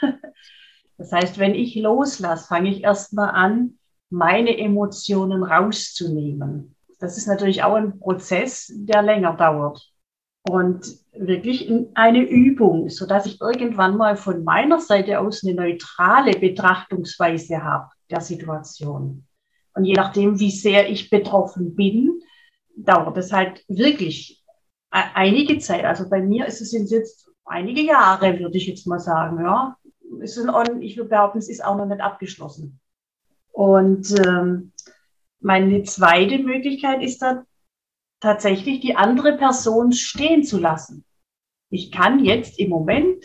Das heißt, wenn ich loslasse, fange ich erstmal an, meine Emotionen rauszunehmen. Das ist natürlich auch ein Prozess, der länger dauert und wirklich eine Übung, so dass ich irgendwann mal von meiner Seite aus eine neutrale Betrachtungsweise habe der Situation. Und je nachdem, wie sehr ich betroffen bin, dauert es halt wirklich e-, einige Zeit. Also bei mir ist es jetzt einige Jahre, würde ich jetzt mal sagen. Ja, ist ein, ich würde behaupten, es ist auch noch nicht abgeschlossen. Und ähm, meine zweite Möglichkeit ist dann tatsächlich die andere Person stehen zu lassen. Ich kann jetzt im Moment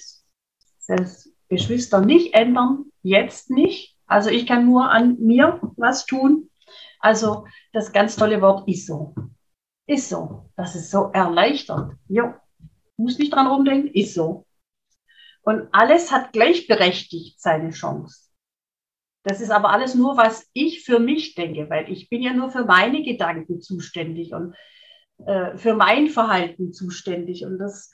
das Geschwister nicht ändern, jetzt nicht. Also ich kann nur an mir was tun. Also das ganz tolle Wort ist so. Ist so. Das ist so erleichternd. Jo. Muss nicht dran rumdenken, ist so. Und alles hat gleichberechtigt seine Chance. Das ist aber alles nur, was ich für mich denke, weil ich bin ja nur für meine Gedanken zuständig. Und äh, für mein Verhalten zuständig. Und das,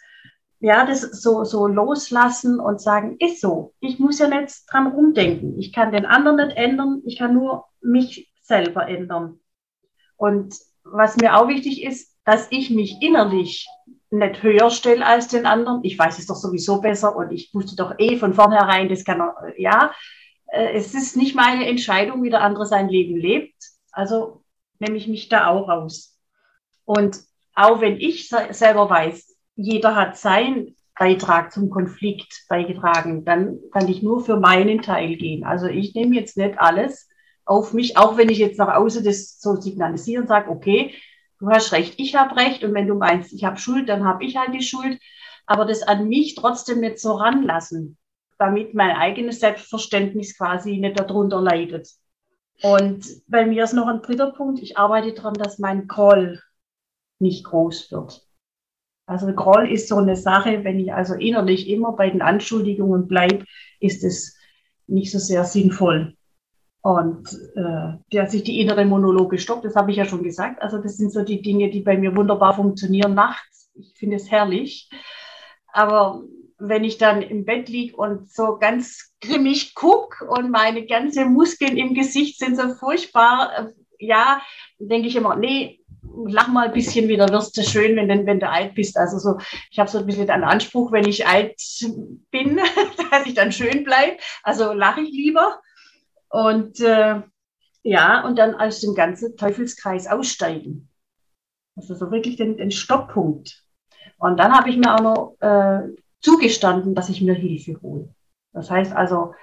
ja, das so, so loslassen und sagen, ist so. Ich muss ja nicht dran rumdenken. Ich kann den anderen nicht ändern. Ich kann nur mich selber ändern. Und was mir auch wichtig ist, dass ich mich innerlich nicht höher stelle als den anderen. Ich weiß es doch sowieso besser und ich wusste doch eh von vornherein, das kann er, ja. Äh, es ist nicht meine Entscheidung, wie der andere sein Leben lebt. Also nehme ich mich da auch raus. Und auch wenn ich selber weiß, jeder hat seinen Beitrag zum Konflikt beigetragen, dann kann ich nur für meinen Teil gehen. Also ich nehme jetzt nicht alles auf mich, auch wenn ich jetzt nach außen das so signalisiere und sage, okay, du hast recht, ich habe recht und wenn du meinst, ich habe Schuld, dann habe ich halt die Schuld. Aber das an mich trotzdem nicht so ranlassen, damit mein eigenes Selbstverständnis quasi nicht darunter leidet. Und bei mir ist noch ein dritter Punkt. Ich arbeite daran, dass mein Call nicht groß wird. Also Groll ist so eine Sache, wenn ich also innerlich immer bei den Anschuldigungen bleibe, ist es nicht so sehr sinnvoll. Und äh, der sich die innere Monologe stoppt, das habe ich ja schon gesagt. Also das sind so die Dinge, die bei mir wunderbar funktionieren nachts. Ich finde es herrlich. Aber wenn ich dann im Bett liege und so ganz grimmig gucke und meine ganzen Muskeln im Gesicht sind so furchtbar, äh, ja, denke ich immer, nee, lach mal ein bisschen wieder, wirst du schön, wenn, wenn du alt bist. Also so, ich habe so ein bisschen den Anspruch, wenn ich alt bin, dass ich dann schön bleibe. Also lache ich lieber. Und äh, ja, und dann aus dem ganzen Teufelskreis aussteigen. Also so wirklich den, den Stopppunkt. Und dann habe ich mir auch noch äh, zugestanden, dass ich mir Hilfe hole. Das heißt also,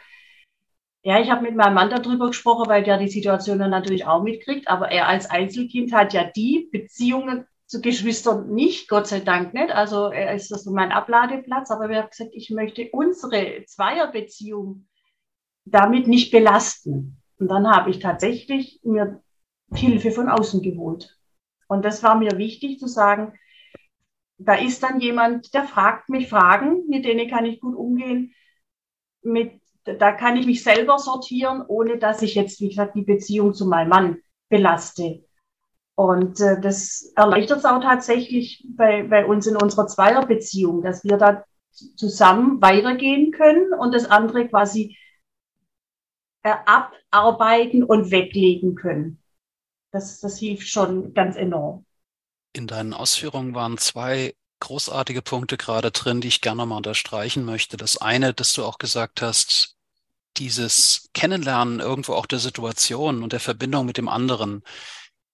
ja, ich habe mit meinem Mann darüber gesprochen, weil der die Situation dann natürlich auch mitkriegt, aber er als Einzelkind hat ja die Beziehungen zu Geschwistern nicht, Gott sei Dank nicht. Also er ist das so mein Abladeplatz, aber wir haben gesagt, ich möchte unsere Zweierbeziehung damit nicht belasten. Und dann habe ich tatsächlich mir Hilfe von außen geholt. Und das war mir wichtig zu sagen, da ist dann jemand, der fragt mich Fragen, mit denen kann ich gut umgehen. Mit, da kann ich mich selber sortieren, ohne dass ich jetzt, wie gesagt, die Beziehung zu meinem Mann belaste. Und äh, das erleichtert es auch tatsächlich bei, bei uns in unserer Zweierbeziehung, dass wir da zusammen weitergehen können und das andere quasi äh, abarbeiten und weglegen können. Das, das hilft schon ganz enorm. In deinen Ausführungen waren zwei großartige Punkte gerade drin, die ich gerne mal unterstreichen möchte. Das eine, dass du auch gesagt hast, dieses Kennenlernen irgendwo auch der Situation und der Verbindung mit dem anderen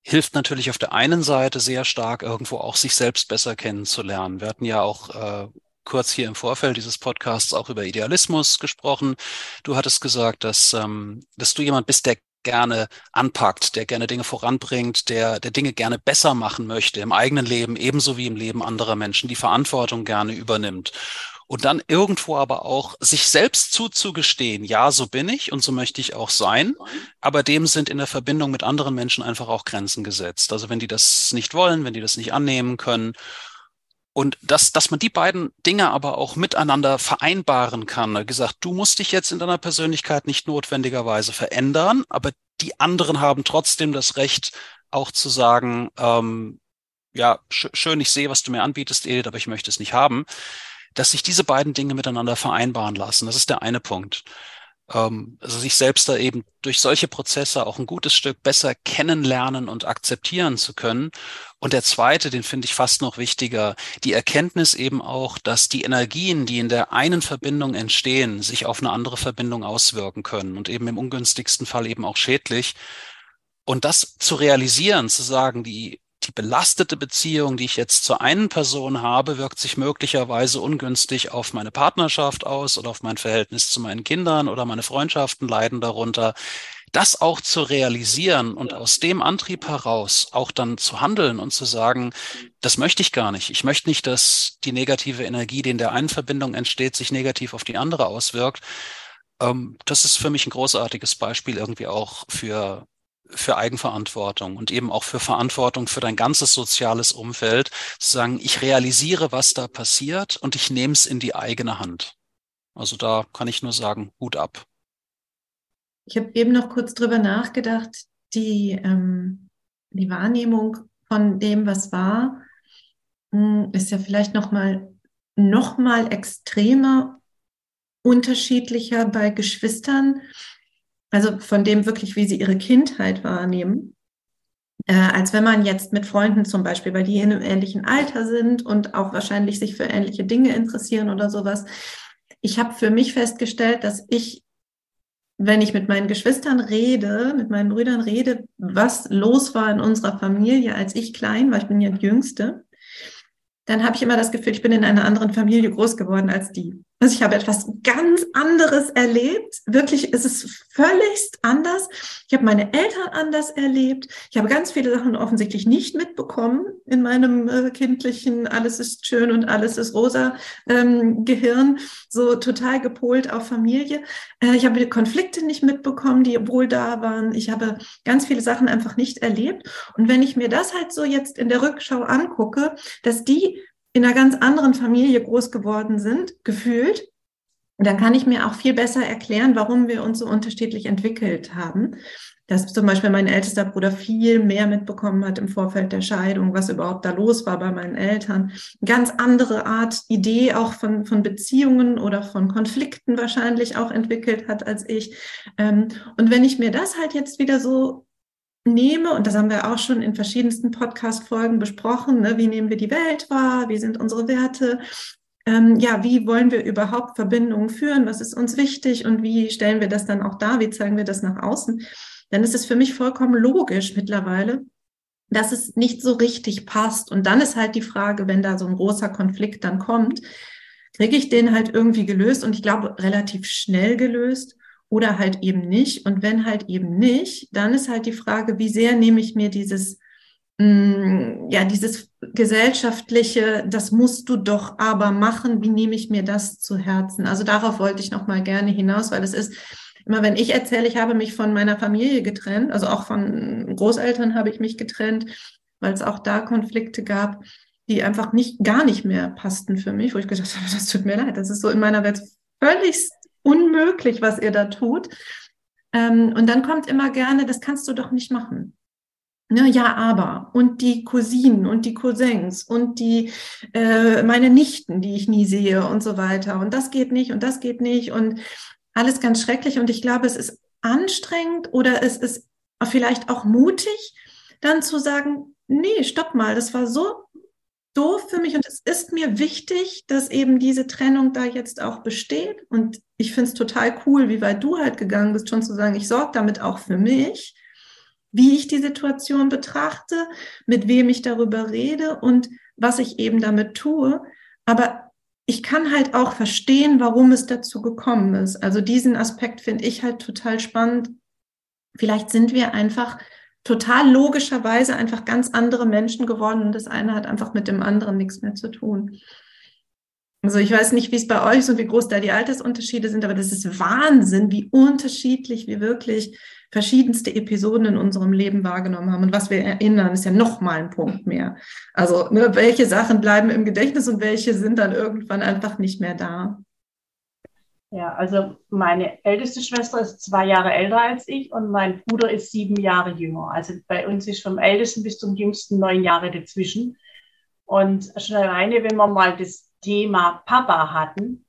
hilft natürlich auf der einen Seite sehr stark, irgendwo auch sich selbst besser kennenzulernen. Wir hatten ja auch äh, kurz hier im Vorfeld dieses Podcasts auch über Idealismus gesprochen. Du hattest gesagt, dass, ähm, dass du jemand bist, der gerne anpackt, der gerne Dinge voranbringt, der, der Dinge gerne besser machen möchte im eigenen Leben, ebenso wie im Leben anderer Menschen, die Verantwortung gerne übernimmt. Und dann irgendwo aber auch sich selbst zuzugestehen, ja, so bin ich und so möchte ich auch sein, aber dem sind in der Verbindung mit anderen Menschen einfach auch Grenzen gesetzt. Also wenn die das nicht wollen, wenn die das nicht annehmen können und dass, dass man die beiden Dinge aber auch miteinander vereinbaren kann. Wie gesagt, du musst dich jetzt in deiner Persönlichkeit nicht notwendigerweise verändern, aber die anderen haben trotzdem das Recht, auch zu sagen, ähm, ja, sch schön, ich sehe, was du mir anbietest, Edith, aber ich möchte es nicht haben. Dass sich diese beiden Dinge miteinander vereinbaren lassen, das ist der eine Punkt ähm, also sich selbst da eben durch solche Prozesse auch ein gutes Stück besser kennenlernen und akzeptieren zu können. Und der zweite, den finde ich fast noch wichtiger, die Erkenntnis eben auch, dass die Energien, die in der einen Verbindung entstehen, sich auf eine andere Verbindung auswirken können und eben im ungünstigsten Fall eben auch schädlich. Und das zu realisieren, zu sagen, die die belastete Beziehung, die ich jetzt zur einen Person habe, wirkt sich möglicherweise ungünstig auf meine Partnerschaft aus oder auf mein Verhältnis zu meinen Kindern oder meine Freundschaften leiden darunter. Das auch zu realisieren und aus dem Antrieb heraus auch dann zu handeln und zu sagen, das möchte ich gar nicht. Ich möchte nicht, dass die negative Energie, die in der einen Verbindung entsteht, sich negativ auf die andere auswirkt. Ähm, das ist für mich ein großartiges Beispiel irgendwie auch für für Eigenverantwortung und eben auch für Verantwortung für dein ganzes soziales Umfeld, zu sagen, ich realisiere, was da passiert und ich nehme es in die eigene Hand. Also da kann ich nur sagen, Hut ab. Ich habe eben noch kurz drüber nachgedacht, die, ähm, die Wahrnehmung von dem, was war, hm, ist ja vielleicht noch mal, noch mal extremer, unterschiedlicher bei Geschwistern also von dem wirklich, wie sie ihre Kindheit wahrnehmen. Äh, als wenn man jetzt mit Freunden zum Beispiel, weil die in einem ähnlichen Alter sind und auch wahrscheinlich sich für ähnliche Dinge interessieren oder sowas. Ich habe für mich festgestellt, dass ich, wenn ich mit meinen Geschwistern rede, mit meinen Brüdern rede, was los war in unserer Familie, als ich klein war, ich bin ja die Jüngste, dann habe ich immer das Gefühl, ich bin in einer anderen Familie groß geworden als die. Also ich habe etwas ganz anderes erlebt. Wirklich, es ist völlig anders. Ich habe meine Eltern anders erlebt. Ich habe ganz viele Sachen offensichtlich nicht mitbekommen in meinem äh, kindlichen alles ist schön und alles ist rosa ähm, Gehirn, so total gepolt auf Familie. Äh, ich habe Konflikte nicht mitbekommen, die wohl da waren. Ich habe ganz viele Sachen einfach nicht erlebt. Und wenn ich mir das halt so jetzt in der Rückschau angucke, dass die in einer ganz anderen Familie groß geworden sind, gefühlt, dann kann ich mir auch viel besser erklären, warum wir uns so unterschiedlich entwickelt haben. Dass zum Beispiel mein ältester Bruder viel mehr mitbekommen hat im Vorfeld der Scheidung, was überhaupt da los war bei meinen Eltern. ganz andere Art, Idee auch von, von Beziehungen oder von Konflikten wahrscheinlich auch entwickelt hat als ich. Ähm, und wenn ich mir das halt jetzt wieder so nehme, und das haben wir auch schon in verschiedensten Podcast-Folgen besprochen, ne, wie nehmen wir die Welt wahr, wie sind unsere Werte, ähm, ja, wie wollen wir überhaupt Verbindungen führen, was ist uns wichtig? Und wie stellen wir das dann auch dar, wie zeigen wir das nach außen, dann ist es für mich vollkommen logisch mittlerweile, dass es nicht so richtig passt. Und dann ist halt die Frage, wenn da so ein großer Konflikt dann kommt, kriege ich den halt irgendwie gelöst? Und ich glaube relativ schnell gelöst oder halt eben nicht. Und wenn halt eben nicht, dann ist halt die Frage, wie sehr nehme ich mir dieses, mm, ja, dieses gesellschaftliche, das musst du doch aber machen, wie nehme ich mir das zu Herzen? Also darauf wollte ich noch mal gerne hinaus, weil es ist immer, wenn ich erzähle, ich habe mich von meiner Familie getrennt, also auch von Großeltern habe ich mich getrennt, weil es auch da Konflikte gab, die einfach nicht, gar nicht mehr passten für mich, wo ich gedacht habe, das tut mir leid, das ist so in meiner Welt völlig unmöglich, was ihr da tut. Ähm, und dann kommt immer gerne, das kannst du doch nicht machen. Ne, ja, aber und die Cousinen und die Cousins und die äh, meine Nichten, die ich nie sehe und so weiter. Und das geht nicht und das geht nicht und alles ganz schrecklich. Und ich glaube, es ist anstrengend oder es ist vielleicht auch mutig, dann zu sagen, nee, stopp mal, das war so doof für mich und es ist mir wichtig, dass eben diese Trennung da jetzt auch besteht. Und ich finde es total cool, wie weit du halt gegangen bist, schon zu sagen, ich sorge damit auch für mich, wie ich die Situation betrachte, mit wem ich darüber rede und was ich eben damit tue. Aber ich kann halt auch verstehen, warum es dazu gekommen ist. Also diesen Aspekt finde ich halt total spannend. Vielleicht sind wir einfach total logischerweise einfach ganz andere Menschen geworden und das eine hat einfach mit dem anderen nichts mehr zu tun. Also ich weiß nicht, wie es bei euch ist und wie groß da die Altersunterschiede sind, aber das ist Wahnsinn, wie unterschiedlich wir wirklich verschiedenste Episoden in unserem Leben wahrgenommen haben. Und was wir erinnern, ist ja noch mal ein Punkt mehr. Also ne, welche Sachen bleiben im Gedächtnis und welche sind dann irgendwann einfach nicht mehr da. Ja, also meine älteste Schwester ist zwei Jahre älter als ich und mein Bruder ist sieben Jahre jünger. Also bei uns ist vom ältesten bis zum jüngsten neun Jahre dazwischen. Und schon alleine, wenn wir mal das Thema Papa hatten,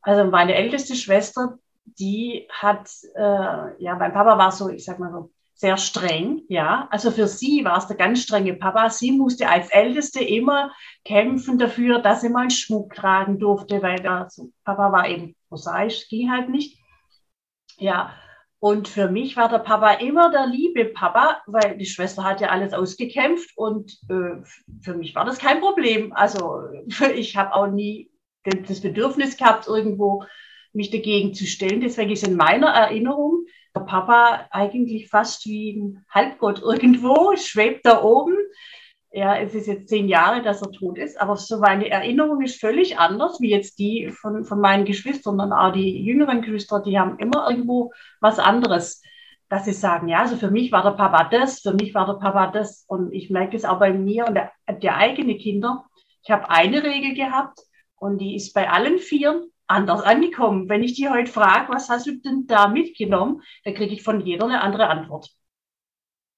also meine älteste Schwester, die hat, äh, ja, mein Papa war so, ich sag mal so, sehr streng, ja. Also für sie war es der ganz strenge Papa. Sie musste als Älteste immer kämpfen dafür, dass sie mal einen Schmuck tragen durfte, weil der so, Papa war eben prosaisch, ging halt nicht. Ja, und für mich war der Papa immer der liebe Papa, weil die Schwester hat ja alles ausgekämpft und äh, für mich war das kein Problem. Also ich habe auch nie das Bedürfnis gehabt, irgendwo mich dagegen zu stellen. Deswegen ist in meiner Erinnerung der Papa eigentlich fast wie ein Halbgott irgendwo, schwebt da oben. Ja, es ist jetzt zehn Jahre, dass er tot ist, aber so meine Erinnerung ist völlig anders wie jetzt die von, von meinen Geschwistern und auch die jüngeren Geschwister, die haben immer irgendwo was anderes, dass sie sagen, ja, also für mich war der Papa das, für mich war der Papa das und ich merke es auch bei mir und der, der eigene Kinder. Ich habe eine Regel gehabt und die ist bei allen vier anders angekommen. Wenn ich die heute frage, was hast du denn da mitgenommen, dann kriege ich von jeder eine andere Antwort.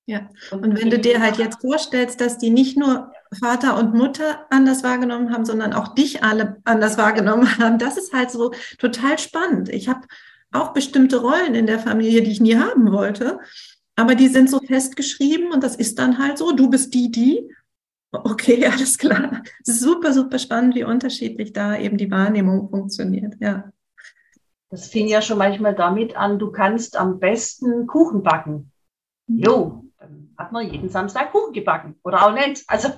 Ja, und wenn du dir halt jetzt vorstellst, dass die nicht nur Vater und Mutter anders wahrgenommen haben, sondern auch dich alle anders wahrgenommen haben, das ist halt so total spannend. Ich habe auch bestimmte Rollen in der Familie, die ich nie haben wollte, aber die sind so festgeschrieben und das ist dann halt so, du bist die, die Okay, alles klar. Es ist super, super spannend, wie unterschiedlich da eben die Wahrnehmung funktioniert. Ja. Das fing ja schon manchmal damit an, du kannst am besten Kuchen backen. Jo, hat man jeden Samstag Kuchen gebacken oder auch nicht. Also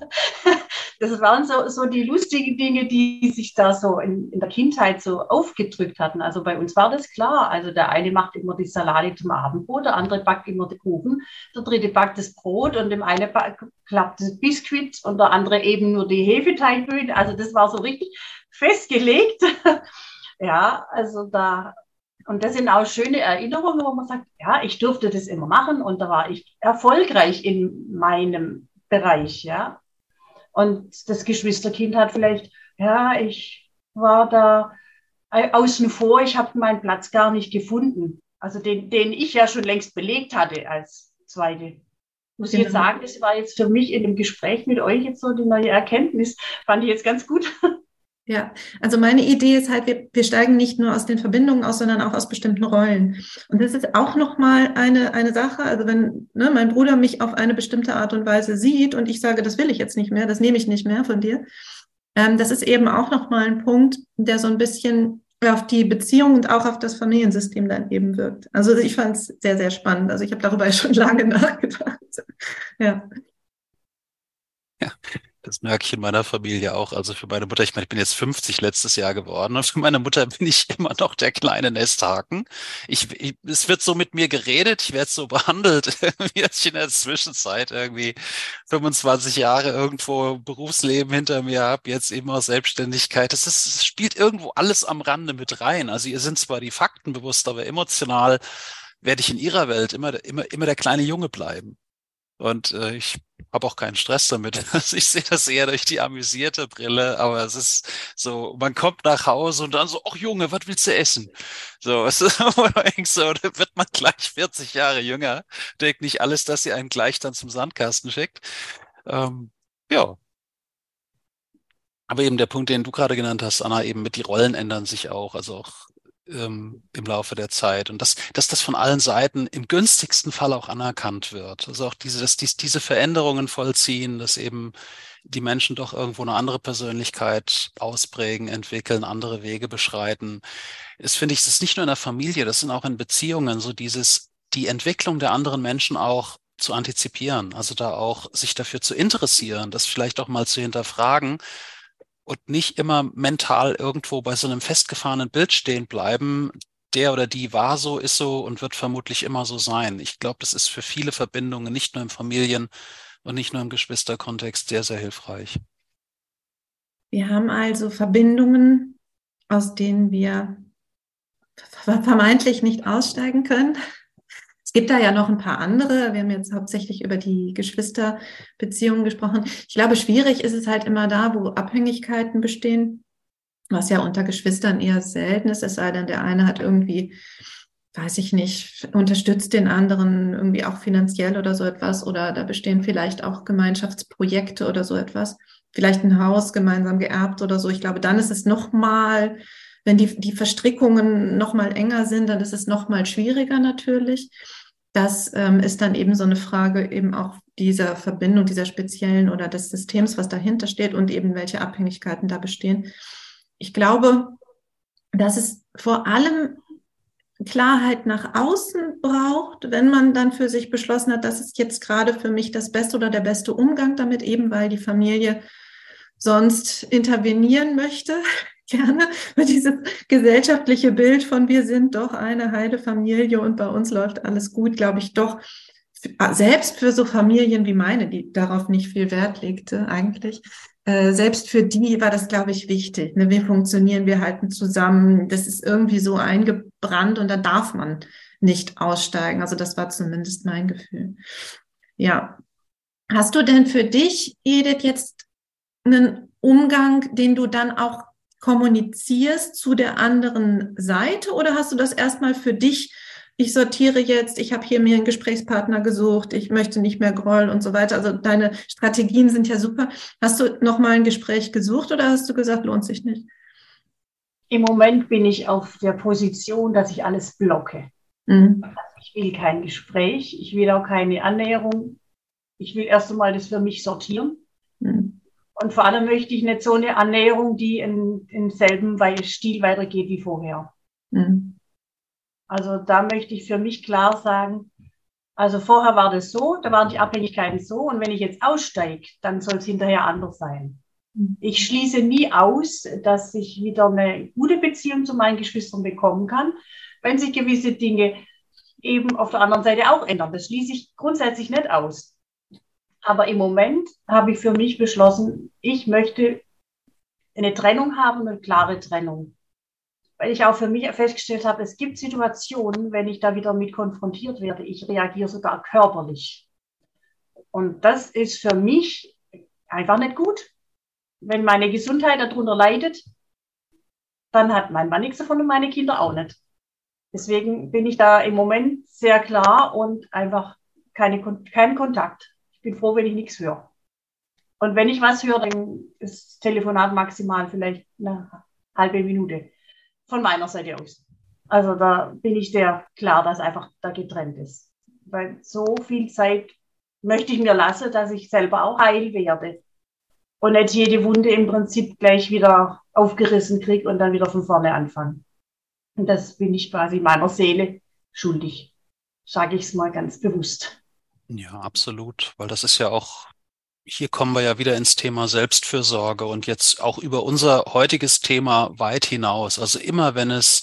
das waren so, so die lustigen Dinge, die sich da so in, in der Kindheit so aufgedrückt hatten. Also bei uns war das klar. Also der eine macht immer die Salate zum Abendbrot, der andere backt immer die Kuchen, der dritte backt das Brot und dem eine klappt das Biskuit und der andere eben nur die Hefeteigbühne. Also das war so richtig festgelegt. ja, also da und das sind auch schöne Erinnerungen, wo man sagt, ja, ich durfte das immer machen und da war ich erfolgreich in meinem Bereich, ja. Und das Geschwisterkind hat vielleicht, ja, ich war da außen vor, ich habe meinen Platz gar nicht gefunden. Also den, den ich ja schon längst belegt hatte als zweite. Muss ich jetzt genau. sagen, das war jetzt für mich in dem Gespräch mit euch jetzt so die neue Erkenntnis. Fand ich jetzt ganz gut. Ja, also meine Idee ist halt, wir, wir steigen nicht nur aus den Verbindungen aus, sondern auch aus bestimmten Rollen. Und das ist auch nochmal eine, eine Sache. Also wenn ne, mein Bruder mich auf eine bestimmte Art und Weise sieht und ich sage, das will ich jetzt nicht mehr, das nehme ich nicht mehr von dir, ähm, das ist eben auch nochmal ein Punkt, der so ein bisschen auf die Beziehung und auch auf das Familiensystem dann eben wirkt. Also ich fand es sehr, sehr spannend. Also ich habe darüber schon lange nachgedacht. Ja. Ja, das merke ich in meiner Familie auch. Also für meine Mutter, ich meine, ich bin jetzt 50 letztes Jahr geworden und für meine Mutter bin ich immer noch der kleine Nesthaken. Ich, ich es wird so mit mir geredet, ich werde so behandelt, wie ich in der Zwischenzeit irgendwie 25 Jahre irgendwo Berufsleben hinter mir habe, jetzt eben auch Selbstständigkeit. Das, ist, das spielt irgendwo alles am Rande mit rein. Also ihr sind zwar die Fakten bewusst, aber emotional werde ich in ihrer Welt immer, immer, immer der kleine Junge bleiben. Und äh, ich habe auch keinen Stress damit. Also ich sehe das eher durch die amüsierte Brille, aber es ist so, man kommt nach Hause und dann so, ach Junge, was willst du essen? So, es ist so, da wird man gleich 40 Jahre jünger, denkt nicht alles, dass sie einen gleich dann zum Sandkasten schickt. Ähm, ja. Aber eben der Punkt, den du gerade genannt hast, Anna, eben mit die Rollen ändern sich auch. Also auch ähm, im Laufe der Zeit und dass, dass das von allen Seiten im günstigsten Fall auch anerkannt wird. Also auch diese, dass dies, diese Veränderungen vollziehen, dass eben die Menschen doch irgendwo eine andere Persönlichkeit ausprägen, entwickeln, andere Wege beschreiten. Das finde ich, das ist nicht nur in der Familie, das sind auch in Beziehungen so dieses, die Entwicklung der anderen Menschen auch zu antizipieren, also da auch sich dafür zu interessieren, das vielleicht auch mal zu hinterfragen und nicht immer mental irgendwo bei so einem festgefahrenen Bild stehen bleiben. Der oder die war so, ist so und wird vermutlich immer so sein. Ich glaube, das ist für viele Verbindungen, nicht nur im Familien- und nicht nur im Geschwisterkontext, sehr, sehr hilfreich. Wir haben also Verbindungen, aus denen wir vermeintlich nicht aussteigen können. Es gibt da ja noch ein paar andere. Wir haben jetzt hauptsächlich über die Geschwisterbeziehungen gesprochen. Ich glaube, schwierig ist es halt immer da, wo Abhängigkeiten bestehen, was ja unter Geschwistern eher selten ist, es sei denn, der eine hat irgendwie, weiß ich nicht, unterstützt den anderen irgendwie auch finanziell oder so etwas oder da bestehen vielleicht auch Gemeinschaftsprojekte oder so etwas. Vielleicht ein Haus gemeinsam geerbt oder so. Ich glaube, dann ist es nochmal, wenn die, die Verstrickungen nochmal enger sind, dann ist es nochmal schwieriger natürlich das ähm, ist dann eben so eine Frage eben auch dieser Verbindung, dieser speziellen oder des Systems, was dahinter steht und eben welche Abhängigkeiten da bestehen. Ich glaube, dass es vor allem Klarheit nach außen braucht, wenn man dann für sich beschlossen hat, das ist jetzt gerade für mich das Beste oder der beste Umgang damit, eben weil die Familie sonst intervenieren möchte gerne, weil dieses gesellschaftliche Bild von wir sind doch eine heile Familie und bei uns läuft alles gut, glaube ich doch, selbst für so Familien wie meine, die darauf nicht viel Wert legte eigentlich, äh, selbst für die war das, glaube ich, wichtig. Ne? Wir funktionieren, wir halten zusammen, das ist irgendwie so eingebrannt und da darf man nicht aussteigen. Also das war zumindest mein Gefühl. Ja. Hast du denn für dich, Edith, jetzt einen Umgang, den du dann auch kommunizierst zu der anderen Seite oder hast du das erstmal für dich? Ich sortiere jetzt, ich habe hier mir einen Gesprächspartner gesucht, ich möchte nicht mehr Groll und so weiter. Also deine Strategien sind ja super. Hast du nochmal ein Gespräch gesucht oder hast du gesagt, lohnt sich nicht? Im Moment bin ich auf der Position, dass ich alles blocke. Mhm. Ich will kein Gespräch, ich will auch keine Annäherung. Ich will erst einmal das für mich sortieren. Mhm. Und vor allem möchte ich nicht so eine Annäherung, die in, im selben Stil weitergeht wie vorher. Mhm. Also da möchte ich für mich klar sagen, also vorher war das so, da waren die Abhängigkeiten so und wenn ich jetzt aussteige, dann soll es hinterher anders sein. Mhm. Ich schließe nie aus, dass ich wieder eine gute Beziehung zu meinen Geschwistern bekommen kann, wenn sich gewisse Dinge eben auf der anderen Seite auch ändern. Das schließe ich grundsätzlich nicht aus. Aber im Moment habe ich für mich beschlossen, ich möchte eine Trennung haben, eine klare Trennung. Weil ich auch für mich festgestellt habe, es gibt Situationen, wenn ich da wieder mit konfrontiert werde, ich reagiere sogar körperlich. Und das ist für mich einfach nicht gut. Wenn meine Gesundheit darunter leidet, dann hat mein Mann nichts davon und meine Kinder auch nicht. Deswegen bin ich da im Moment sehr klar und einfach keine, kein Kontakt. Ich bin froh, wenn ich nichts höre. Und wenn ich was höre, dann ist das Telefonat maximal vielleicht eine halbe Minute von meiner Seite aus. Also da bin ich sehr klar, dass einfach da getrennt ist. Weil so viel Zeit möchte ich mir lassen, dass ich selber auch heil werde. Und nicht jede Wunde im Prinzip gleich wieder aufgerissen kriege und dann wieder von vorne anfangen. Und das bin ich quasi meiner Seele schuldig. Sage ich es mal ganz bewusst. Ja, absolut. Weil das ist ja auch, hier kommen wir ja wieder ins Thema Selbstfürsorge und jetzt auch über unser heutiges Thema weit hinaus. Also immer wenn es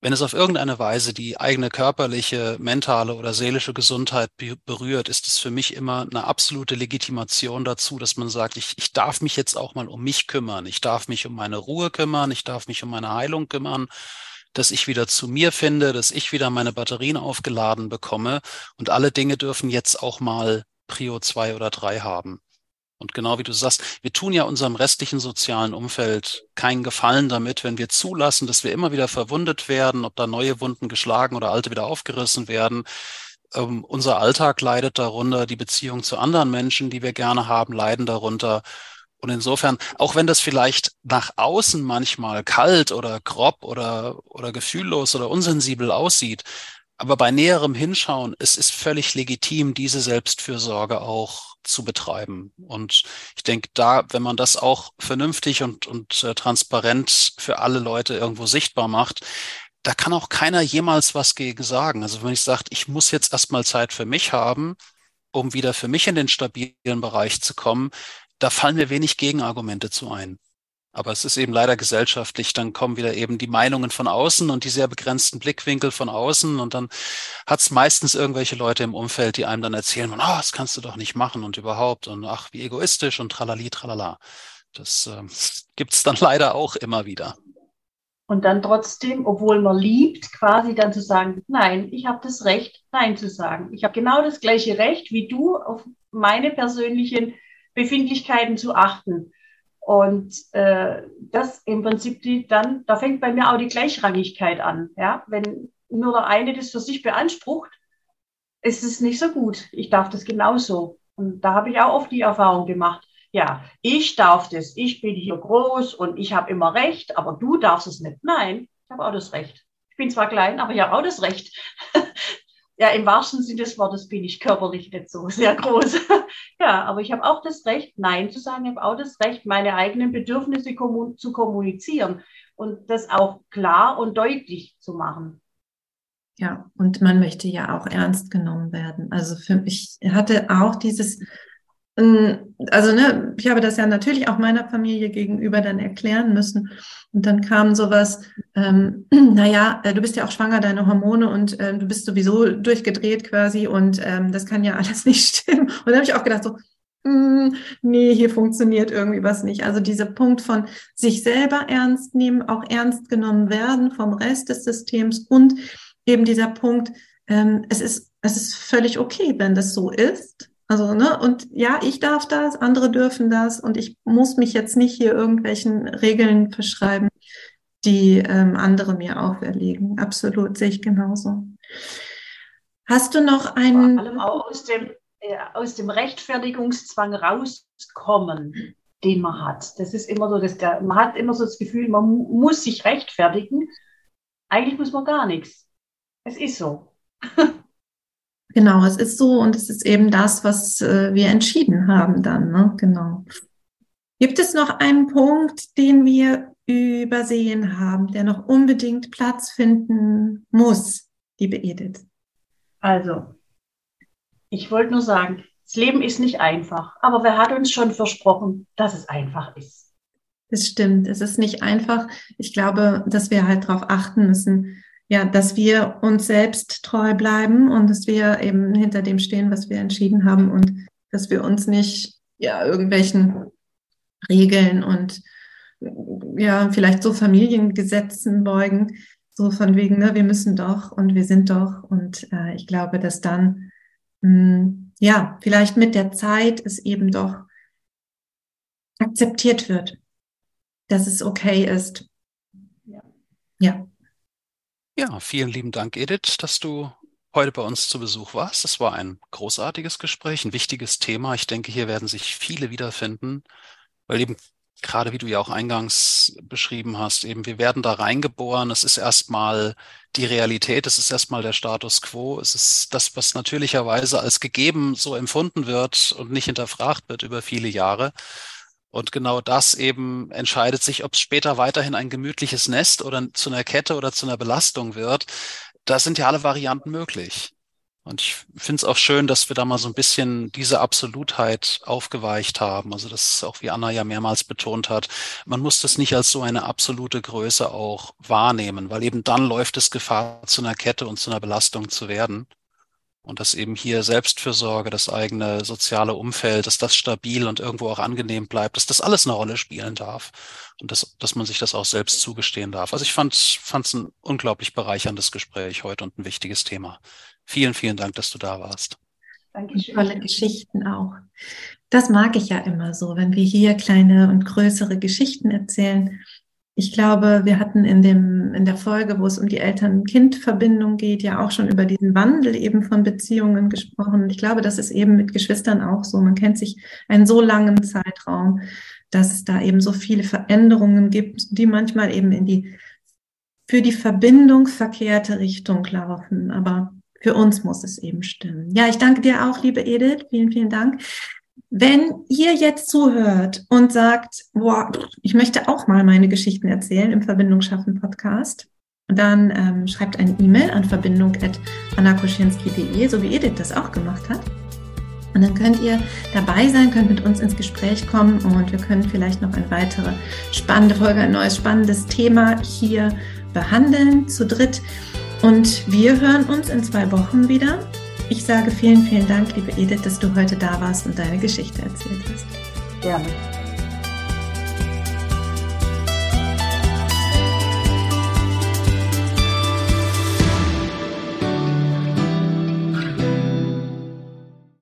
wenn es auf irgendeine Weise die eigene körperliche, mentale oder seelische Gesundheit berührt, ist es für mich immer eine absolute Legitimation dazu, dass man sagt, ich, ich darf mich jetzt auch mal um mich kümmern, ich darf mich um meine Ruhe kümmern, ich darf mich um meine Heilung kümmern, dass ich wieder zu mir finde, dass ich wieder meine Batterien aufgeladen bekomme und alle Dinge dürfen jetzt auch mal Prio zwei oder drei haben. Und genau wie du sagst, wir tun ja unserem restlichen sozialen Umfeld keinen Gefallen damit, wenn wir zulassen, dass wir immer wieder verwundet werden, ob da neue Wunden geschlagen oder alte wieder aufgerissen werden. Ähm, unser Alltag leidet darunter, die Beziehung zu anderen Menschen, die wir gerne haben, leiden darunter. Und insofern, auch wenn das vielleicht nach außen manchmal kalt oder grob oder, oder gefühllos oder unsensibel aussieht, aber bei näherem Hinschauen, es ist völlig legitim, diese Selbstfürsorge auch zu betreiben. Und ich denke, da, wenn man das auch vernünftig und, und äh, transparent für alle Leute irgendwo sichtbar macht, da kann auch keiner jemals was gegen sagen. Also wenn ich sage, ich muss jetzt erstmal Zeit für mich haben, um wieder für mich in den stabilen Bereich zu kommen, da fallen mir wenig Gegenargumente zu ein. Aber es ist eben leider gesellschaftlich, dann kommen wieder eben die Meinungen von außen und die sehr begrenzten Blickwinkel von außen und dann hat es meistens irgendwelche Leute im Umfeld, die einem dann erzählen, oh, das kannst du doch nicht machen und überhaupt und ach, wie egoistisch und tralali, tralala. Das äh, gibt es dann leider auch immer wieder. Und dann trotzdem, obwohl man liebt, quasi dann zu sagen, nein, ich habe das Recht, nein zu sagen. Ich habe genau das gleiche Recht wie du, auf meine persönlichen Befindlichkeiten zu achten. Und äh, das im Prinzip die dann, da fängt bei mir auch die Gleichrangigkeit an. Ja? Wenn nur der eine das für sich beansprucht, ist es nicht so gut. Ich darf das genauso. Und da habe ich auch oft die Erfahrung gemacht. Ja, ich darf das, ich bin hier groß und ich habe immer Recht, aber du darfst es nicht. Nein, ich habe auch das Recht. Ich bin zwar klein, aber ich habe auch das Recht. ja, im wahrsten Sinne des Wortes bin ich körperlich nicht so sehr groß. ja, aber ich habe auch das Recht, Nein zu sagen. Ich habe auch das Recht, meine eigenen Bedürfnisse kommun zu kommunizieren und das auch klar und deutlich zu machen. Ja, und man möchte ja auch ernst genommen werden. Also für mich hatte auch dieses also ne, ich habe das ja natürlich auch meiner Familie gegenüber dann erklären müssen. Und dann kam sowas, ähm, naja, äh, du bist ja auch schwanger, deine Hormone und ähm, du bist sowieso durchgedreht quasi und ähm, das kann ja alles nicht stimmen. Und dann habe ich auch gedacht, so, mm, nee, hier funktioniert irgendwie was nicht. Also dieser Punkt von sich selber ernst nehmen, auch ernst genommen werden vom Rest des Systems und eben dieser Punkt, ähm, es ist, es ist völlig okay, wenn das so ist. Also, ne, und ja, ich darf das, andere dürfen das und ich muss mich jetzt nicht hier irgendwelchen Regeln verschreiben, die ähm, andere mir auferlegen. Absolut, sehe ich genauso. Hast du noch einen. Vor allem auch aus dem, äh, aus dem Rechtfertigungszwang rauskommen, den man hat. Das ist immer so, dass der, man hat immer so das Gefühl, man muss sich rechtfertigen. Eigentlich muss man gar nichts. Es ist so. Genau, es ist so und es ist eben das, was äh, wir entschieden haben dann, ne? Genau. Gibt es noch einen Punkt, den wir übersehen haben, der noch unbedingt Platz finden muss, liebe Edith? Also, ich wollte nur sagen, das Leben ist nicht einfach, aber wer hat uns schon versprochen, dass es einfach ist? Das stimmt, es ist nicht einfach. Ich glaube, dass wir halt darauf achten müssen, ja, dass wir uns selbst treu bleiben und dass wir eben hinter dem stehen, was wir entschieden haben und dass wir uns nicht ja irgendwelchen Regeln und ja vielleicht so Familiengesetzen beugen, so von wegen, ne, wir müssen doch und wir sind doch. Und äh, ich glaube, dass dann mh, hm, ja vielleicht mit der Zeit es eben doch akzeptiert wird, dass es okay ist, Ja. Ja, vielen lieben Dank, Edith, dass du heute bei uns zu Besuch warst. Es war ein großartiges Gespräch, ein wichtiges Thema. Ich denke, hier werden sich viele wiederfinden, weil eben gerade wie du ja auch eingangs beschrieben hast, eben wir werden da reingeboren. Es ist erstmal die Realität, es ist erstmal der Status quo. Es ist das, was natürlicherweise als gegeben so empfunden wird und nicht hinterfragt wird über viele Jahre. Und genau das eben entscheidet sich, ob es später weiterhin ein gemütliches Nest oder zu einer Kette oder zu einer Belastung wird. Da sind ja alle Varianten möglich. Und ich finde es auch schön, dass wir da mal so ein bisschen diese Absolutheit aufgeweicht haben. Also das ist auch, wie Anna ja mehrmals betont hat, man muss das nicht als so eine absolute Größe auch wahrnehmen, weil eben dann läuft es Gefahr, zu einer Kette und zu einer Belastung zu werden. Und dass eben hier Selbstfürsorge, das eigene soziale Umfeld, dass das stabil und irgendwo auch angenehm bleibt, dass das alles eine Rolle spielen darf. Und dass, dass man sich das auch selbst zugestehen darf. Also ich fand es ein unglaublich bereicherndes Gespräch heute und ein wichtiges Thema. Vielen, vielen Dank, dass du da warst. Dankeschön. Tolle Geschichten auch. Das mag ich ja immer so, wenn wir hier kleine und größere Geschichten erzählen. Ich glaube, wir hatten in dem, in der Folge, wo es um die Eltern-Kind-Verbindung geht, ja auch schon über diesen Wandel eben von Beziehungen gesprochen. Ich glaube, das ist eben mit Geschwistern auch so. Man kennt sich einen so langen Zeitraum, dass es da eben so viele Veränderungen gibt, die manchmal eben in die, für die Verbindung verkehrte Richtung laufen. Aber für uns muss es eben stimmen. Ja, ich danke dir auch, liebe Edith. Vielen, vielen Dank. Wenn ihr jetzt zuhört und sagt, boah, ich möchte auch mal meine Geschichten erzählen im Verbindung schaffen Podcast, dann ähm, schreibt eine E-Mail an verbindung.annakoschinski.de, so wie Edith das auch gemacht hat. Und dann könnt ihr dabei sein, könnt mit uns ins Gespräch kommen und wir können vielleicht noch eine weitere spannende Folge, ein neues spannendes Thema hier behandeln zu dritt. Und wir hören uns in zwei Wochen wieder. Ich sage vielen, vielen Dank, liebe Edith, dass du heute da warst und deine Geschichte erzählt hast. Gerne.